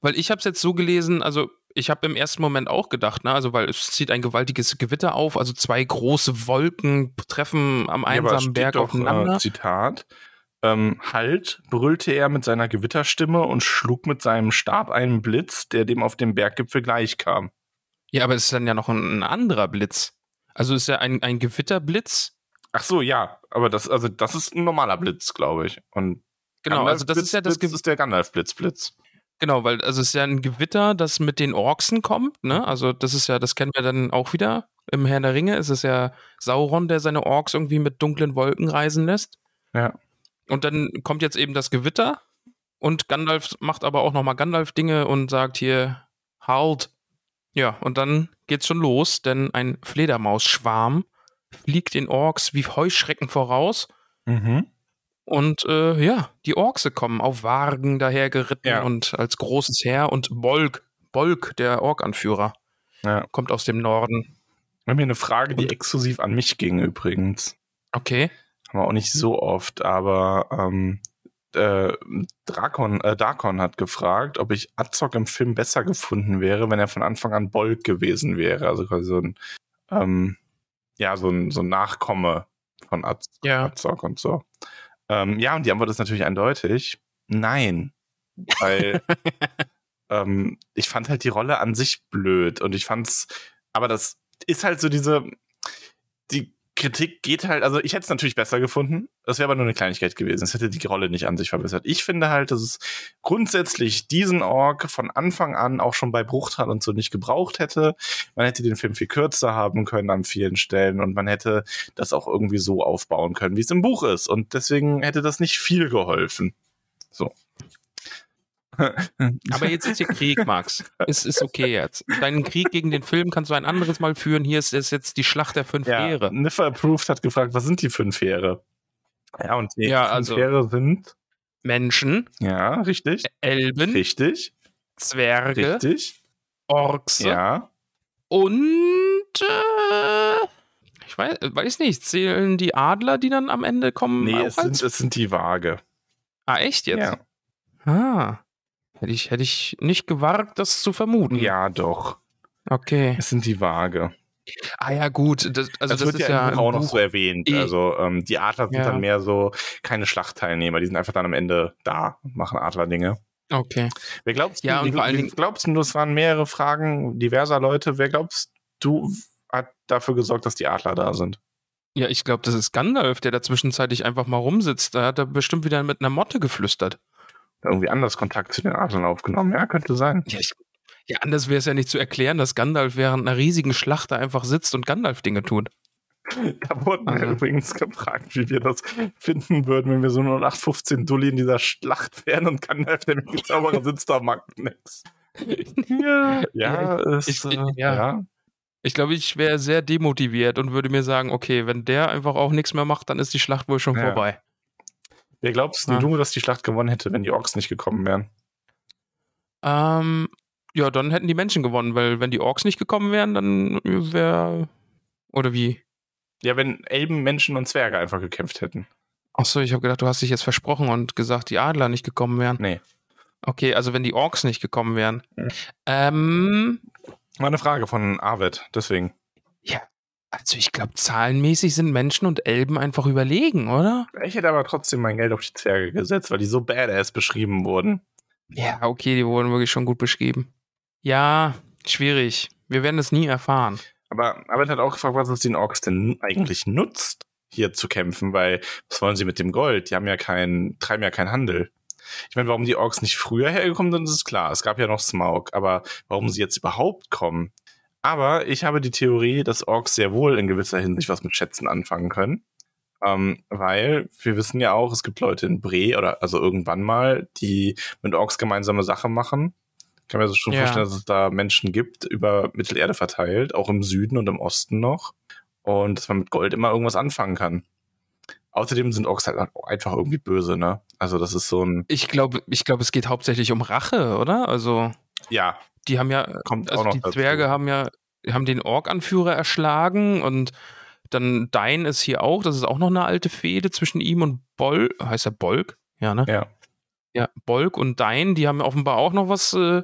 A: Weil ich habe es jetzt so gelesen, also ich habe im ersten Moment auch gedacht, ne, also weil es zieht ein gewaltiges Gewitter auf, also zwei große Wolken treffen am
B: Ja,
A: einsamen
B: steht
A: Berg
B: doch,
A: aufeinander.
B: Äh, Zitat. Ähm, halt, brüllte er mit seiner Gewitterstimme und schlug mit seinem Stab einen Blitz, der dem auf dem Berggipfel gleichkam.
A: ja, aber es ist dann ja noch ein, ein anderer Blitz. Also ist ja ein, ein Gewitterblitz.
B: Ach so, ja, aber das, also das ist ein normaler Blitz, glaube ich. Und
A: Genau, also das ist ja das
B: Blitz ist der Gandalf-Blitzblitz.
A: Genau, weil also es ist ja ein Gewitter, das mit den Orksen kommt, ne? Also das ist ja, das kennen wir dann auch wieder im Herrn der Ringe. Es ist ja Sauron, der seine Orks irgendwie mit dunklen Wolken reisen lässt.
B: Ja.
A: Und dann kommt jetzt eben das Gewitter und Gandalf macht aber auch nochmal Gandalf-Dinge und sagt hier, halt. Ja, und dann geht's schon los, denn ein Fledermausschwarm fliegt den Orks wie Heuschrecken voraus.
B: Mhm.
A: Und äh, ja, die Orkse kommen auf Wagen dahergeritten
B: Ja.
A: und als großes Heer und Bolg, Bolg, der Ork-Anführer,
B: Ja.
A: kommt aus dem Norden.
B: Wir haben hier eine Frage, die
A: Und-
B: exklusiv an mich ging übrigens.
A: Okay.
B: Haben wir auch nicht so oft, aber ähm, äh, Drakon, äh, Darkon hat gefragt, ob ich Azog im Film besser gefunden wäre, wenn er von Anfang an Bolg gewesen wäre. Also quasi so ein, ähm, ja, so ein, so ein Nachkomme von Az
A: Ja.
B: Azog und so. Ähm, ja, und die Antwort ist natürlich eindeutig. Nein. Weil [laughs] ähm, ich fand halt die Rolle an sich blöd und ich fand's, aber das ist halt so diese, die Kritik geht halt, also ich hätte es natürlich besser gefunden. Das wäre aber nur eine Kleinigkeit gewesen. Es hätte die Rolle nicht an sich verbessert. Ich finde halt, dass es grundsätzlich diesen Ork von Anfang an auch schon bei Bruchtal und so nicht gebraucht hätte. Man hätte den Film viel kürzer haben können an vielen Stellen und man hätte das auch irgendwie so aufbauen können, wie es im Buch ist. Und deswegen hätte das nicht viel geholfen. So.
A: Aber [laughs] jetzt ist hier Krieg, Max. Es ist okay jetzt. Deinen Krieg gegen den Film kannst du ein anderes Mal führen. Hier ist es jetzt die Schlacht der fünf
B: ja,
A: Heere.
B: Niffer Approved hat gefragt, was sind die fünf Heere? Ja, und die
A: Ja,
B: fünf
A: also-
B: Heere sind,
A: Menschen,
B: ja, richtig,
A: Elben,
B: richtig,
A: Zwerge,
B: richtig,
A: Orks
B: ja.
A: und äh, ich weiß, weiß nicht, zählen die Adler, die dann am Ende kommen?
B: Nee, es sind, es sind die Waage.
A: ah, echt jetzt?
B: Ja.
A: Ah. Hätte ich, hätte ich nicht gewagt, das zu vermuten.
B: ja, doch.
A: Okay.
B: Es sind die Waage.
A: Ah ja, gut. Das, also
B: das,
A: das,
B: wird
A: ist
B: ja,
A: ja
B: Buch auch
A: im
B: noch
A: Buch-
B: so erwähnt.
A: Eh.
B: Also ähm, die Adler sind
A: Ja.
B: dann mehr so keine Schlachtteilnehmer, die sind einfach dann am Ende da und machen Adlerdinge.
A: Okay.
B: Wer glaubst
A: Ja,
B: du, wie
A: Dingen-
B: glaubst du, es waren mehrere Fragen diverser Leute, wer glaubst du hat dafür gesorgt, dass die Adler da sind?
A: Ja, ich glaube, das ist Gandalf, der da zwischenzeitlich einfach mal rumsitzt. Da hat er bestimmt wieder mit einer Motte geflüstert.
B: Irgendwie anders Kontakt zu den Adlern aufgenommen. Ja, könnte sein.
A: Ja, ich, ja anders wäre es ja nicht zu erklären, dass Gandalf während einer riesigen Schlacht da einfach sitzt und Gandalf-Dinge tut.
B: Da wurden wir
A: Also.
B: übrigens gefragt, wie wir das finden würden, wenn wir so 0815 Dulli in dieser Schlacht wären und Gandalf, der mit Zauberer sitzt, da mag nix. Ja, ja, ist,
A: ich-
B: äh,
A: ja.
B: ja.
A: Ich glaube, ich wäre sehr demotiviert und würde mir sagen, okay, wenn der einfach auch nichts mehr macht, dann ist die Schlacht wohl schon
B: Ja.
A: vorbei.
B: Wer glaubst
A: Ja.
B: du, dass die Schlacht gewonnen hätte, wenn die Orks nicht gekommen wären?
A: Ähm, ja, dann hätten die Menschen gewonnen, weil wenn die Orks nicht gekommen wären, dann wäre. Oder wie?
B: Ja, wenn Elben, Menschen und Zwerge einfach gekämpft hätten.
A: Achso, ich habe gedacht, du hast dich jetzt versprochen und gesagt, die Adler nicht gekommen wären.
B: Nee.
A: Okay, also wenn die Orks nicht gekommen wären.
B: Ja.
A: Ähm,
B: War eine Frage von Arvid, deswegen.
A: Also ich glaube, zahlenmäßig sind Menschen und Elben einfach überlegen, oder?
B: Ich hätte aber trotzdem mein Geld auf die Zwerge gesetzt, weil die so badass beschrieben wurden.
A: Ja, okay, die wurden wirklich schon gut beschrieben. Ja, schwierig. Wir werden es nie erfahren.
B: Aber Arbeit hat auch gefragt, was es den Orks denn eigentlich nutzt, hier zu kämpfen, weil was wollen sie mit dem Gold? Die haben ja keinen, treiben ja keinen Handel. Ich meine, warum die Orks nicht früher hergekommen sind, ist klar. Es gab ja noch Smaug, aber warum sie jetzt überhaupt kommen? Aber ich habe die Theorie, dass Orks sehr wohl in gewisser Hinsicht was mit Schätzen anfangen können. Ähm, weil wir wissen ja auch, es gibt Leute in Bre oder also irgendwann mal, die mit Orks gemeinsame Sachen machen. Ich kann mir so schon
A: Ja.
B: vorstellen, dass es da Menschen gibt, über Mittelerde verteilt, auch im Süden und im Osten noch. Und dass man mit Gold immer irgendwas anfangen kann. Außerdem sind Orks halt auch einfach irgendwie böse, ne? Also das ist so ein,
A: Ich glaube, ich glaube, es geht hauptsächlich um Rache, oder? Also,
B: ja,
A: die haben ja,
B: kommt
A: also die
B: dazu.
A: Zwerge haben ja, haben den Ork-Anführer erschlagen und dann Dein ist hier auch, das ist auch noch eine alte Fehde zwischen ihm und Bol, heißt er Bolk? Ja, ne?
B: Ja.
A: Ja, Bolk und Dein, die haben offenbar auch noch was äh,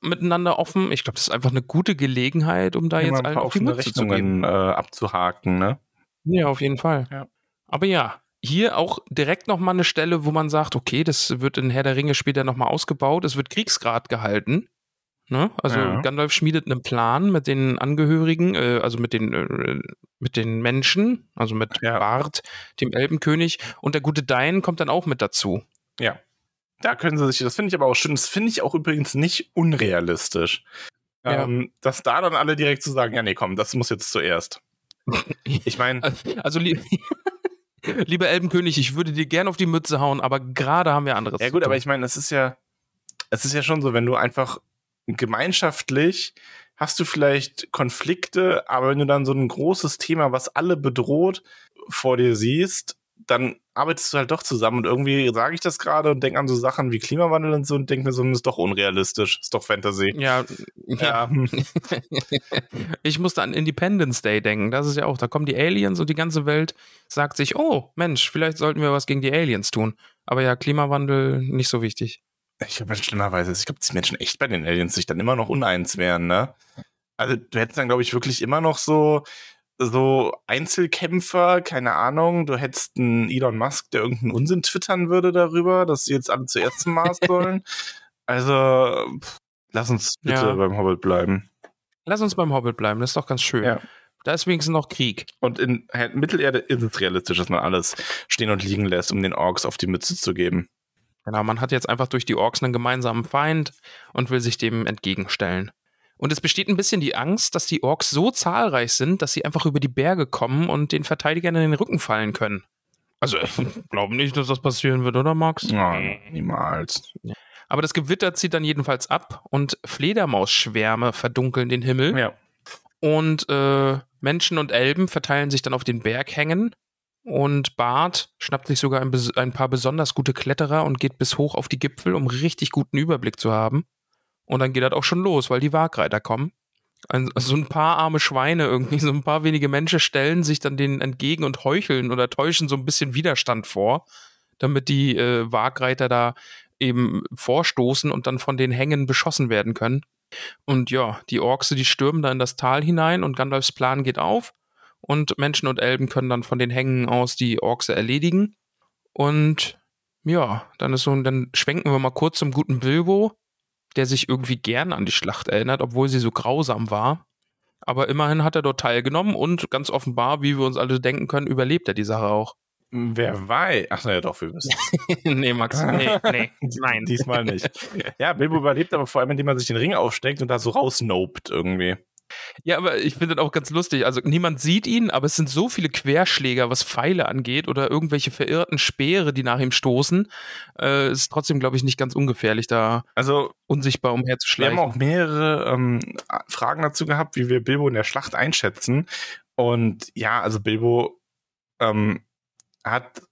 A: miteinander offen. Ich glaube, das ist einfach eine gute Gelegenheit, um da
B: Immer
A: jetzt allen auf die
B: offene
A: Mütze zu geben.
B: Rechnungen äh, abzuhaken, ne?
A: Ja, auf jeden Fall.
B: Ja.
A: Aber ja, hier auch direkt nochmal eine Stelle, wo man sagt, okay, das wird in Herr der Ringe später nochmal ausgebaut. Es wird Kriegsgrad gehalten. Ne? Also
B: Ja.
A: Gandalf schmiedet einen Plan mit den Angehörigen, äh, also mit den, äh, mit den Menschen, also mit
B: Ja.
A: Bart, dem Elbenkönig. Und der gute Dain kommt dann auch mit dazu.
B: Ja. Da können sie sich, das finde ich aber auch schön, das finde ich auch übrigens nicht unrealistisch.
A: Ja.
B: Ähm, dass da dann alle direkt zu sagen, ja, nee, komm, das muss jetzt zuerst. [laughs] Ich meine,
A: Also, lie [laughs] lieber Elbenkönig, ich würde dir gern auf die Mütze hauen, aber gerade haben wir anderes.
B: ja gut, aber ich meine, es ist ja, es ist ja schon so, wenn du einfach gemeinschaftlich hast du vielleicht Konflikte, aber wenn du dann so ein großes Thema, was alle bedroht, vor dir siehst, dann arbeitest du halt doch zusammen und irgendwie sage ich das gerade und denke an so Sachen wie Klimawandel und so und denke mir so, das ist doch unrealistisch, ist doch Fantasy.
A: Ja, ja.
B: Hm. [laughs]
A: Ich musste an Independence Day denken. Das ist ja auch, da kommen die Aliens und die ganze Welt sagt sich, oh Mensch, vielleicht sollten wir was gegen die Aliens tun. Aber ja, Klimawandel nicht so wichtig.
B: Ich glaube, schlimmerweise, ich glaube, dass die Menschen echt bei den Aliens sich dann immer noch uneins wären, ne? Also, du hättest dann, glaube ich, wirklich immer noch so, so Einzelkämpfer, keine Ahnung. Du hättest einen Elon Musk, der irgendeinen Unsinn twittern würde darüber, dass sie jetzt alle zuerst zum Mars [laughs] sollen. Also, pff, lass uns bitte
A: Ja.
B: beim Hobbit bleiben.
A: Lass uns beim Hobbit bleiben, das ist doch ganz schön.
B: Ja.
A: Da ist wenigstens noch Krieg.
B: Und in Mittelerde ist es realistisch, dass man alles stehen und liegen lässt, um den Orks auf die Mütze zu geben.
A: Genau, man hat jetzt einfach durch die Orks einen gemeinsamen Feind und will sich dem entgegenstellen. Und es besteht ein bisschen die Angst, dass die Orks so zahlreich sind, dass sie einfach über die Berge kommen und den Verteidigern in den Rücken fallen können. Also, [laughs] ich glaube nicht, dass das passieren wird, oder Max?
B: Oh, niemals.
A: Aber das Gewitter zieht dann jedenfalls ab und Fledermausschwärme verdunkeln den Himmel.
B: Ja.
A: Und äh, Menschen und Elben verteilen sich dann auf den Berghängen. Und Bart schnappt sich sogar ein, ein paar besonders gute Kletterer und geht bis hoch auf die Gipfel, um richtig guten Überblick zu haben. Und dann geht das auch schon los, weil die Wagreiter kommen. Ein, so ein paar arme Schweine irgendwie, so ein paar wenige Menschen stellen sich dann denen entgegen und heucheln oder täuschen so ein bisschen Widerstand vor, damit die äh, Wagreiter da eben vorstoßen und dann von den Hängen beschossen werden können. Und ja, die Orks, die stürmen da in das Tal hinein und Gandalfs Plan geht auf. Und Menschen und Elben können dann von den Hängen aus die Orks erledigen. Und ja, dann ist so, dann schwenken wir mal kurz zum guten Bilbo, der sich irgendwie gern an die Schlacht erinnert, obwohl sie so grausam war. Aber immerhin hat er dort teilgenommen und ganz offenbar, wie wir uns alle denken können, überlebt er die Sache auch.
B: Wer weiß. Ach, ja, doch, wir wissen. [laughs]
A: nee, Max, nee, nee, [laughs] nein.
B: Diesmal nicht. Ja, Bilbo überlebt aber vor allem, indem er sich den Ring aufsteckt und da so rausnopt irgendwie.
A: Ja, aber ich finde das auch ganz lustig. Also niemand sieht ihn, aber es sind so viele Querschläger, was Pfeile angeht oder irgendwelche verirrten Speere, die nach ihm stoßen. Äh, ist trotzdem, glaube ich, nicht ganz ungefährlich, da
B: Also,
A: unsichtbar
B: wir haben
A: umherzuschleichen.
B: auch mehrere ähm, Fragen dazu gehabt, wie wir Bilbo in der Schlacht einschätzen. Und ja, also Bilbo ähm, hat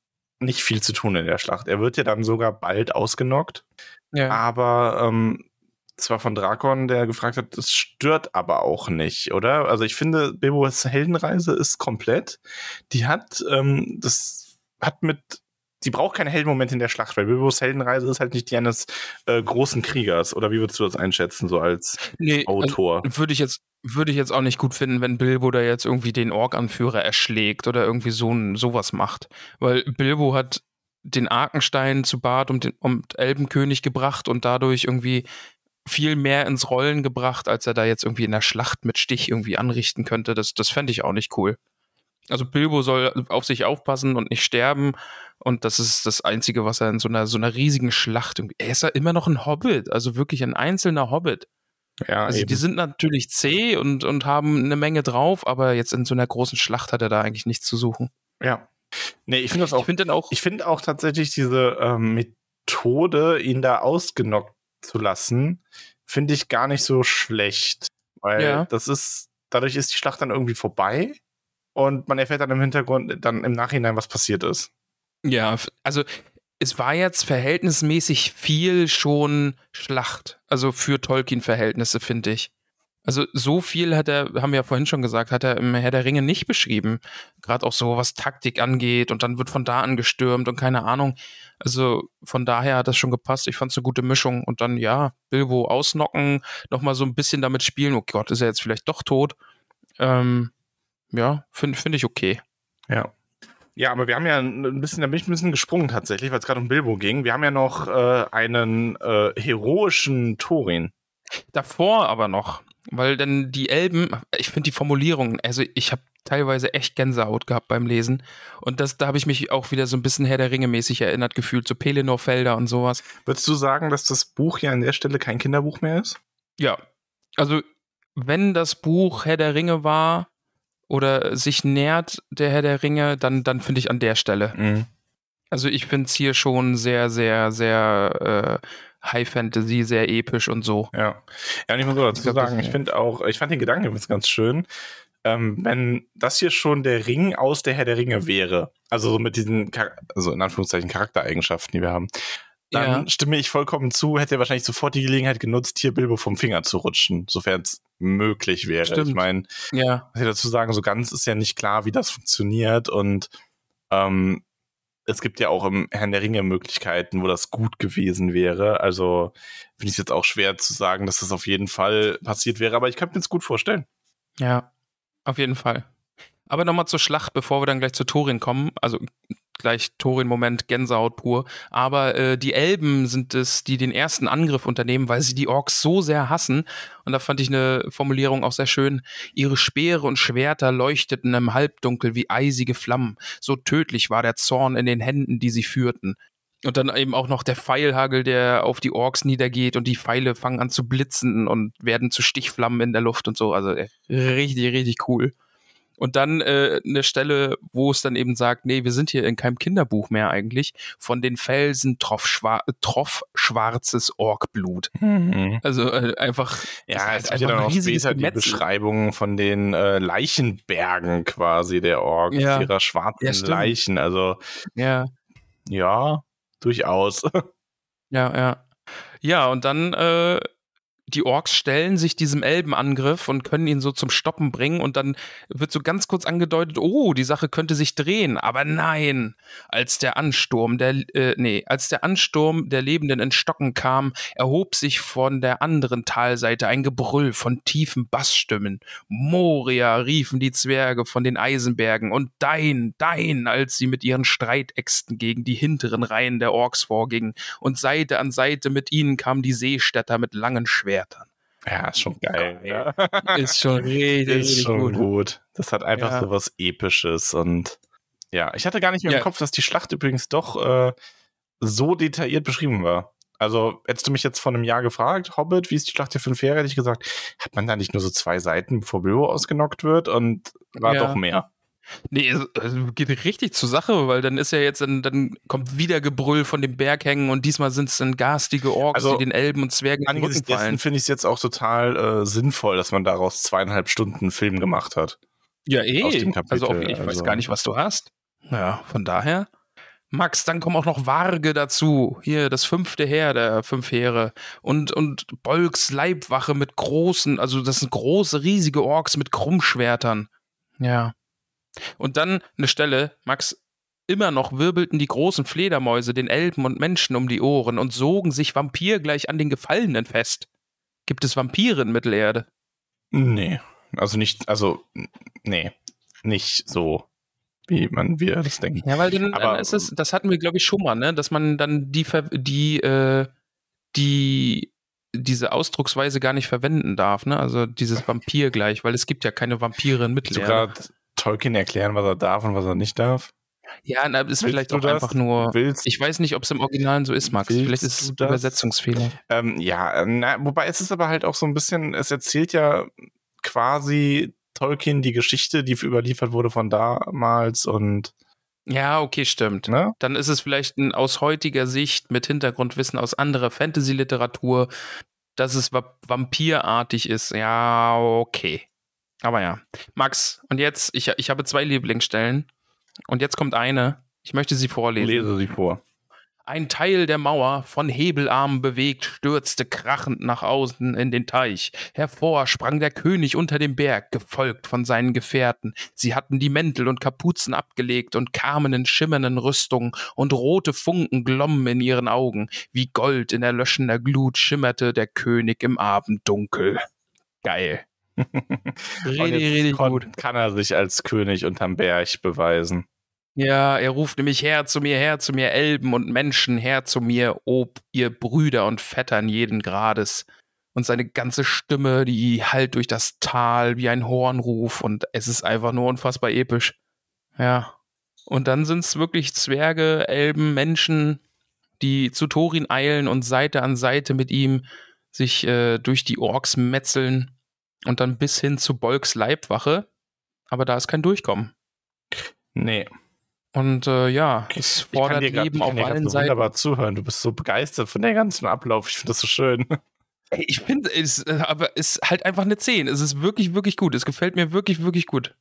B: nicht viel zu tun in der Schlacht. Er wird ja dann sogar bald ausgenockt.
A: Ja.
B: Aber ähm, zwar von Drakon, der gefragt hat, das stört aber auch nicht, oder? Also ich finde, Bilbos Heldenreise ist komplett. Die hat, ähm, das hat mit sie braucht keine Heldenmomente in der Schlacht, weil Bilbos Heldenreise ist halt nicht die eines äh, großen Kriegers. Oder wie würdest du das einschätzen, so als nee, Autor?
A: Also, würde ich jetzt würde ich jetzt auch nicht gut finden, wenn Bilbo da jetzt irgendwie den Ork-Anführer erschlägt oder irgendwie so sowas macht. Weil Bilbo hat den Arkenstein zu Bart und, den, und Elbenkönig gebracht und dadurch irgendwie viel mehr ins Rollen gebracht, als er da jetzt irgendwie in der Schlacht mit Stich irgendwie anrichten könnte. Das, das fände ich auch nicht cool. Also Bilbo soll auf sich aufpassen und nicht sterben. Und das ist das Einzige, was er in so einer, so einer riesigen Schlacht. Er ist ja immer noch ein Hobbit, also wirklich ein einzelner Hobbit. Ja, also eben. die sind natürlich zäh und, und haben eine Menge drauf, aber jetzt in so einer großen Schlacht hat er da eigentlich nichts zu suchen.
B: Ja. Nee, ich finde das auch. Ich finde auch, ich finde auch tatsächlich diese ähm, Methode, ihn da ausgenockt zu lassen, finde ich gar nicht so schlecht. Weil ja. das ist, dadurch ist die Schlacht dann irgendwie vorbei und man erfährt dann im Hintergrund, dann im Nachhinein, was passiert ist.
A: Ja, also es war jetzt verhältnismäßig viel schon Schlacht. Also für Tolkien-Verhältnisse, finde ich. Also so viel hat er, haben wir ja vorhin schon gesagt, hat er im Herr der Ringe nicht beschrieben. Gerade auch so, was Taktik angeht und dann wird von da angestürmt und keine Ahnung. Also von daher hat das schon gepasst. Ich fand es eine gute Mischung. Und dann, ja, Bilbo ausnocken, nochmal so ein bisschen damit spielen. Oh Gott, ist er jetzt vielleicht doch tot? Ähm, ja, finde find ich okay.
B: Ja. Ja, aber wir haben ja ein bisschen, da bin ich ein bisschen gesprungen tatsächlich, weil es gerade um Bilbo ging. Wir haben ja noch äh, einen äh, heroischen Thorin.
A: Davor aber noch, weil dann die Elben, ich finde die Formulierung, also ich habe teilweise echt Gänsehaut gehabt beim Lesen und das, da habe ich mich auch wieder so ein bisschen Herr der Ringe mäßig erinnert gefühlt, so Pelennor-Felder und sowas.
B: Würdest du sagen, dass das Buch ja an der Stelle kein Kinderbuch mehr ist?
A: Ja, also wenn das Buch Herr der Ringe war, oder sich nähert der Herr der Ringe, dann, dann finde ich an der Stelle. Mhm. Also ich finde es hier schon sehr, sehr, sehr äh, High Fantasy, sehr episch und so.
B: Ja, ja, und ich muss so dazu sagen, ich finde auch, ich fand den Gedanken ganz schön. Ähm, wenn das hier schon der Ring aus der Herr der Ringe wäre, also so mit diesen, also in Anführungszeichen Charaktereigenschaften, die wir haben, dann ja. stimme ich vollkommen zu, hätte er wahrscheinlich sofort die Gelegenheit genutzt, hier Bilbo vom Finger zu rutschen, sofern es möglich wäre. Stimmt. Ich meine, ja. was ich dazu sagen, so ganz ist ja nicht klar, wie das funktioniert und ähm, es gibt ja auch im Herrn der Ringe Möglichkeiten, wo das gut gewesen wäre. Also finde ich es jetzt auch schwer zu sagen, dass das auf jeden Fall passiert wäre, aber ich könnte mir es gut vorstellen.
A: Ja, auf jeden Fall. Aber nochmal zur Schlacht, bevor wir dann gleich zu Thorin kommen. Also gleich Thorin-Moment, Gänsehaut pur. Aber äh, die Elben sind es, die den ersten Angriff unternehmen, weil sie die Orks so sehr hassen. Und da fand ich eine Formulierung auch sehr schön. Ihre Speere und Schwerter leuchteten im Halbdunkel wie eisige Flammen. So tödlich war der Zorn in den Händen, die sie führten. Und dann eben auch noch der Pfeilhagel, der auf die Orks niedergeht und die Pfeile fangen an zu blitzen und werden zu Stichflammen in der Luft und so. Also äh, richtig, richtig cool. Und dann äh, eine Stelle, wo es dann eben sagt, nee, wir sind hier in keinem Kinderbuch mehr eigentlich. Von den Felsen troff, schwar troff schwarzes Orkblut. Mhm. Also äh, einfach.
B: Ja, es gibt ja dann auch später die Beschreibungen von den äh, Leichenbergen quasi der Orks, ja. ihrer schwarzen ja, Leichen. Also
A: ja,
B: ja, durchaus. [laughs]
A: Ja, ja. Ja, und dann äh, die Orks stellen sich diesem Elbenangriff und können ihn so zum Stoppen bringen und dann wird so ganz kurz angedeutet, oh, die Sache könnte sich drehen, aber nein, als der Ansturm der äh, nee, als der Ansturm der Lebenden in Stocken kam, erhob sich von der anderen Talseite ein Gebrüll von tiefen Bassstimmen. Moria riefen die Zwerge von den Eisenbergen und dein, dein, als sie mit ihren Streitäxten gegen die hinteren Reihen der Orks vorgingen und Seite an Seite mit ihnen kamen die Seestädter mit langen Schwertern Schwertern.
B: Ja, ist schon [laughs] geil. Ja.
A: Ist schon [laughs] richtig, ist schon gut. gut.
B: Das hat einfach ja. so was Episches und ja, ich hatte gar nicht mehr ja. im Kopf, dass die Schlacht übrigens doch äh, so detailliert beschrieben war. Also, hättest du mich jetzt vor einem Jahr gefragt, Hobbit, wie ist die Schlacht der fünf Jahre, hätte ich gesagt, hat man da nicht nur so zwei Seiten, bevor Bilbo ausgenockt wird und war ja. doch mehr.
A: Nee, also geht richtig zur Sache, weil dann ist ja jetzt, dann, dann kommt wieder Gebrüll von dem Berg hängen und diesmal sind es dann garstige Orks, also, die den Elben und Zwergen
B: in den Rücken fallen. finde ich es jetzt auch total äh, sinnvoll, dass man daraus zweieinhalb Stunden Film gemacht hat.
A: Ja, eh. Also auf, ich also. weiß gar nicht, was du hast. Ja, von daher. Max, dann kommen auch noch Warge dazu. Hier das fünfte Heer der fünf Heere. Und, und Bolks Leibwache mit großen, also das sind große, riesige Orks mit Krummschwertern. Ja. Und dann eine Stelle, Max, immer noch wirbelten die großen Fledermäuse den Elben und Menschen um die Ohren und sogen sich Vampir gleich an den Gefallenen fest. Gibt es Vampire in Mittelerde?
B: Nee. Also nicht, also, nee. Nicht so, wie man wir das denken.
A: Ja, weil dann,
B: Aber-
A: dann ist es, das hatten wir, glaube ich, schon mal, ne? Dass man dann die, die, äh, die, diese Ausdrucksweise gar nicht verwenden darf, ne? Also dieses Vampir gleich, weil es gibt ja keine Vampire in Mittelerde.
B: gerade Tolkien erklären, was er darf und was er nicht darf?
A: Ja, na, ist
B: Willst
A: vielleicht auch
B: das?
A: einfach nur.
B: Willst
A: Ich weiß nicht, ob es im Originalen so ist, Max. Vielleicht ist es ein? Übersetzungsfehler.
B: Ähm, ja, na, wobei es ist aber halt auch so ein bisschen, es erzählt ja quasi Tolkien die Geschichte, die überliefert wurde von damals und,
A: Ja, okay, stimmt.
B: ne?
A: Dann ist es vielleicht ein, aus heutiger Sicht mit Hintergrundwissen aus anderer Fantasy-Literatur, dass es va vampirartig ist. Ja, okay. Aber ja. Max, und jetzt, ich, ich habe zwei Lieblingsstellen. Und jetzt kommt eine. Ich möchte sie vorlesen.
B: Lese sie vor.
A: Ein Teil der Mauer, von Hebelarmen bewegt, stürzte krachend nach außen in den Teich. Hervor sprang der König unter dem Berg, gefolgt von seinen Gefährten. Sie hatten die Mäntel und Kapuzen abgelegt und kamen in schimmernden Rüstungen, und rote Funken glommen in ihren Augen. Wie Gold in erlöschender Glut schimmerte der König im Abenddunkel. Geil. Richtig, richtig gut.
B: Kann er sich als König unterm Berg beweisen.
A: Ja, er ruft nämlich her zu mir, her zu mir, Elben und Menschen, her zu mir, ob ihr Brüder und Vettern jeden Grades. Und seine ganze Stimme, die hallt durch das Tal wie ein Hornruf und es ist einfach nur unfassbar episch. Ja. Und dann sind's wirklich Zwerge, Elben, Menschen, die zu Thorin eilen und Seite an Seite mit ihm sich äh, durch die Orks metzeln und dann bis hin zu Bolks Leibwache. Aber da ist kein Durchkommen.
B: Nee.
A: Und äh, ja, es
B: Ich kann
A: fordert
B: dir grad-
A: Leben
B: ich kann
A: auf
B: dir grad
A: allen
B: so
A: Seiten.
B: wunderbar zuhören. Du bist so begeistert von der ganzen Ablauf. Ich finde das so schön.
A: Ich finde es, äh, aber es ist halt einfach eine 10. Es ist wirklich, wirklich gut. Es gefällt mir wirklich, wirklich gut.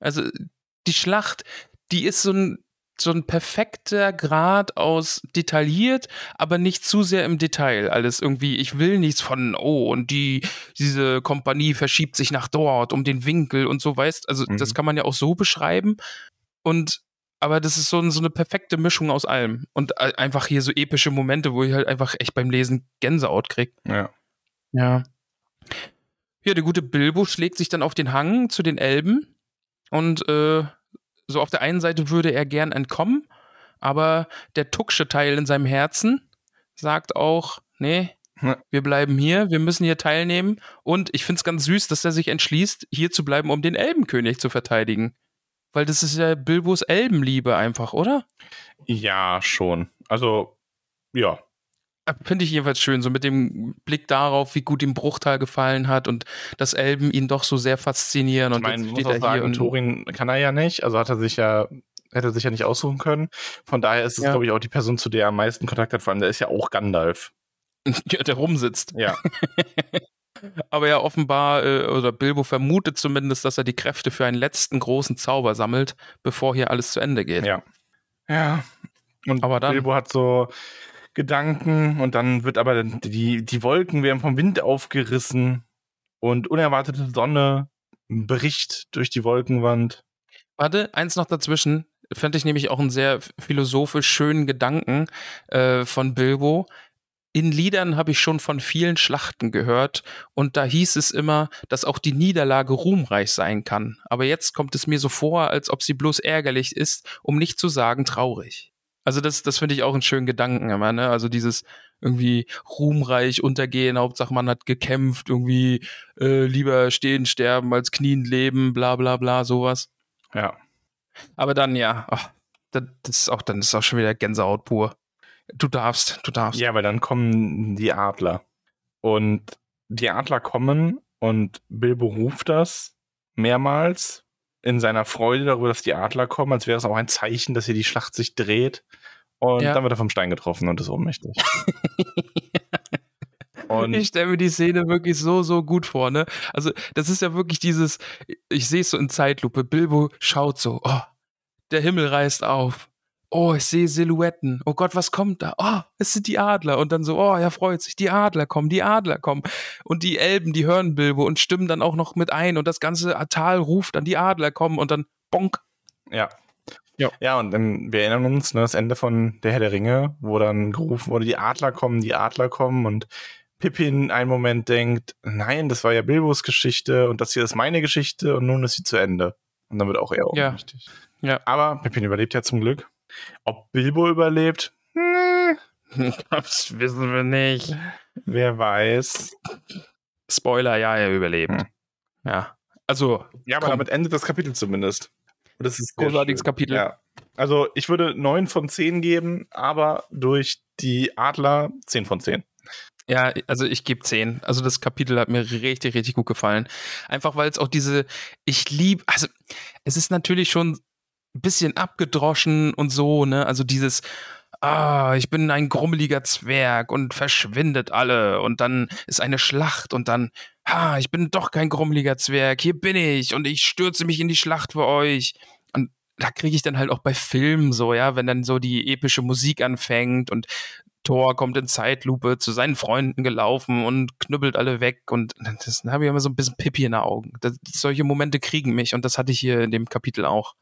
A: Also die Schlacht, die ist so ein, so ein perfekter Grad aus detailliert, aber nicht zu sehr im Detail. Alles irgendwie, ich will nichts von, oh, und die, diese Kompanie verschiebt sich nach dort um den Winkel und so, weißt Also,
B: Mhm.
A: das kann man ja auch so beschreiben. Und, aber das ist so, so eine perfekte Mischung aus allem. Und einfach hier so epische Momente, wo ich halt einfach echt beim Lesen Gänsehaut krieg.
B: Ja.
A: Ja. Ja, der gute Bilbo schlägt sich dann auf den Hang zu den Elben und äh, so auf der einen Seite würde er gern entkommen, aber der tucksche Teil in seinem Herzen sagt auch, nee, wir bleiben hier, wir müssen hier teilnehmen und ich find's ganz süß, dass er sich entschließt, hier zu bleiben, um den Elbenkönig zu verteidigen. Weil das ist ja Bilbos Elbenliebe einfach, oder?
B: Ja, schon. Also, ja.
A: Finde ich jedenfalls schön, so mit dem Blick darauf, wie gut ihm Bruchtal gefallen hat und dass Elben ihn doch so sehr faszinieren.
B: Ich
A: Und
B: meine,
A: jetzt
B: muss
A: steht
B: auch
A: er hier
B: sagen,
A: und
B: Thorin kann er ja nicht. Also hat er sich ja, hätte er sich ja nicht aussuchen können. Von daher ist es,
A: Ja.
B: glaube ich, auch die Person, zu der er am meisten Kontakt hat. Vor allem, der ist ja auch Gandalf. [laughs]
A: ja, der rumsitzt.
B: Ja. [laughs]
A: Aber ja, offenbar, äh, oder Bilbo vermutet zumindest, dass er die Kräfte für einen letzten großen Zauber sammelt, bevor hier alles zu Ende geht.
B: ja. Ja. Und
A: Aber dann-
B: Bilbo hat so Gedanken und dann wird aber die, die Wolken werden vom Wind aufgerissen und unerwartete Sonne bricht durch die Wolkenwand.
A: Warte, eins noch dazwischen. Fände ich nämlich auch einen sehr philosophisch schönen Gedanken äh, von Bilbo. In Liedern habe ich schon von vielen Schlachten gehört und da hieß es immer, dass auch die Niederlage ruhmreich sein kann. Aber jetzt kommt es mir so vor, als ob sie bloß ärgerlich ist, um nicht zu sagen traurig. Also das, das finde ich auch einen schönen Gedanken immer, ne? Also dieses irgendwie ruhmreich untergehen, Hauptsache man hat gekämpft, irgendwie äh, lieber stehen, sterben als knien leben, bla bla bla, sowas.
B: Ja.
A: Aber dann ja, ach, das, das ist auch dann ist auch schon wieder Gänsehaut pur. Du darfst, du darfst.
B: Ja, weil dann kommen die Adler. Und die Adler kommen und Bilbo ruft das mehrmals in seiner Freude darüber, dass die Adler kommen, als wäre es auch ein Zeichen, dass hier die Schlacht sich dreht. Und
A: Ja.
B: dann wird er vom Stein getroffen und ist ohnmächtig. [laughs] und
A: ich stelle mir die Szene wirklich so, so gut vor, ne? Also, das ist ja wirklich dieses, ich sehe es so in Zeitlupe, Bilbo schaut so, oh, der Himmel reißt auf. Oh, ich sehe Silhouetten. Oh Gott, was kommt da? Oh, es sind die Adler. Und dann so, oh, er freut sich. Die Adler kommen, die Adler kommen. Und die Elben, die hören Bilbo und stimmen dann auch noch mit ein. Und das ganze Tal ruft dann, die Adler kommen. Und dann, bonk,
B: ja. Ja, und ähm, wir erinnern uns, ne, das Ende von Der Herr der Ringe, wo dann gerufen wurde, die Adler kommen, die Adler kommen und Pippin einen Moment denkt, nein, das war ja Bilbos Geschichte und das hier ist meine Geschichte und nun ist sie zu Ende. Und dann wird auch er
A: Ja.
B: ohnmächtig.
A: Ja.
B: Aber Pippin überlebt ja zum Glück. Ob Bilbo überlebt? Hm, [laughs]
A: Das wissen wir nicht.
B: wer weiß.
A: Spoiler, ja, er überlebt.
B: Hm.
A: Ja. Also,
B: Ja, aber
A: Komm.
B: damit endet das Kapitel zumindest. Und das ist
A: großartiges. Kapitel.
B: Ja. Also ich würde 9 von 10 geben, aber durch die Adler 10 von 10.
A: Ja, also ich gebe 10. Also das Kapitel hat mir richtig, richtig gut gefallen. Einfach weil es auch diese, ich liebe, also es ist natürlich schon ein bisschen abgedroschen und so, ne? Also dieses, ah, ich bin ein grummeliger Zwerg und verschwindet alle und dann ist eine Schlacht und dann, ha, ich bin doch kein grummeliger Zwerg, hier bin ich und ich stürze mich in die Schlacht für euch. Und da kriege ich dann halt auch bei Filmen so, ja, wenn dann so die epische Musik anfängt und Thor kommt in Zeitlupe zu seinen Freunden gelaufen und knüppelt alle weg und das dann habe ich immer so ein bisschen Pippi in den Augen. Das, solche Momente kriegen mich und das hatte ich hier in dem Kapitel auch.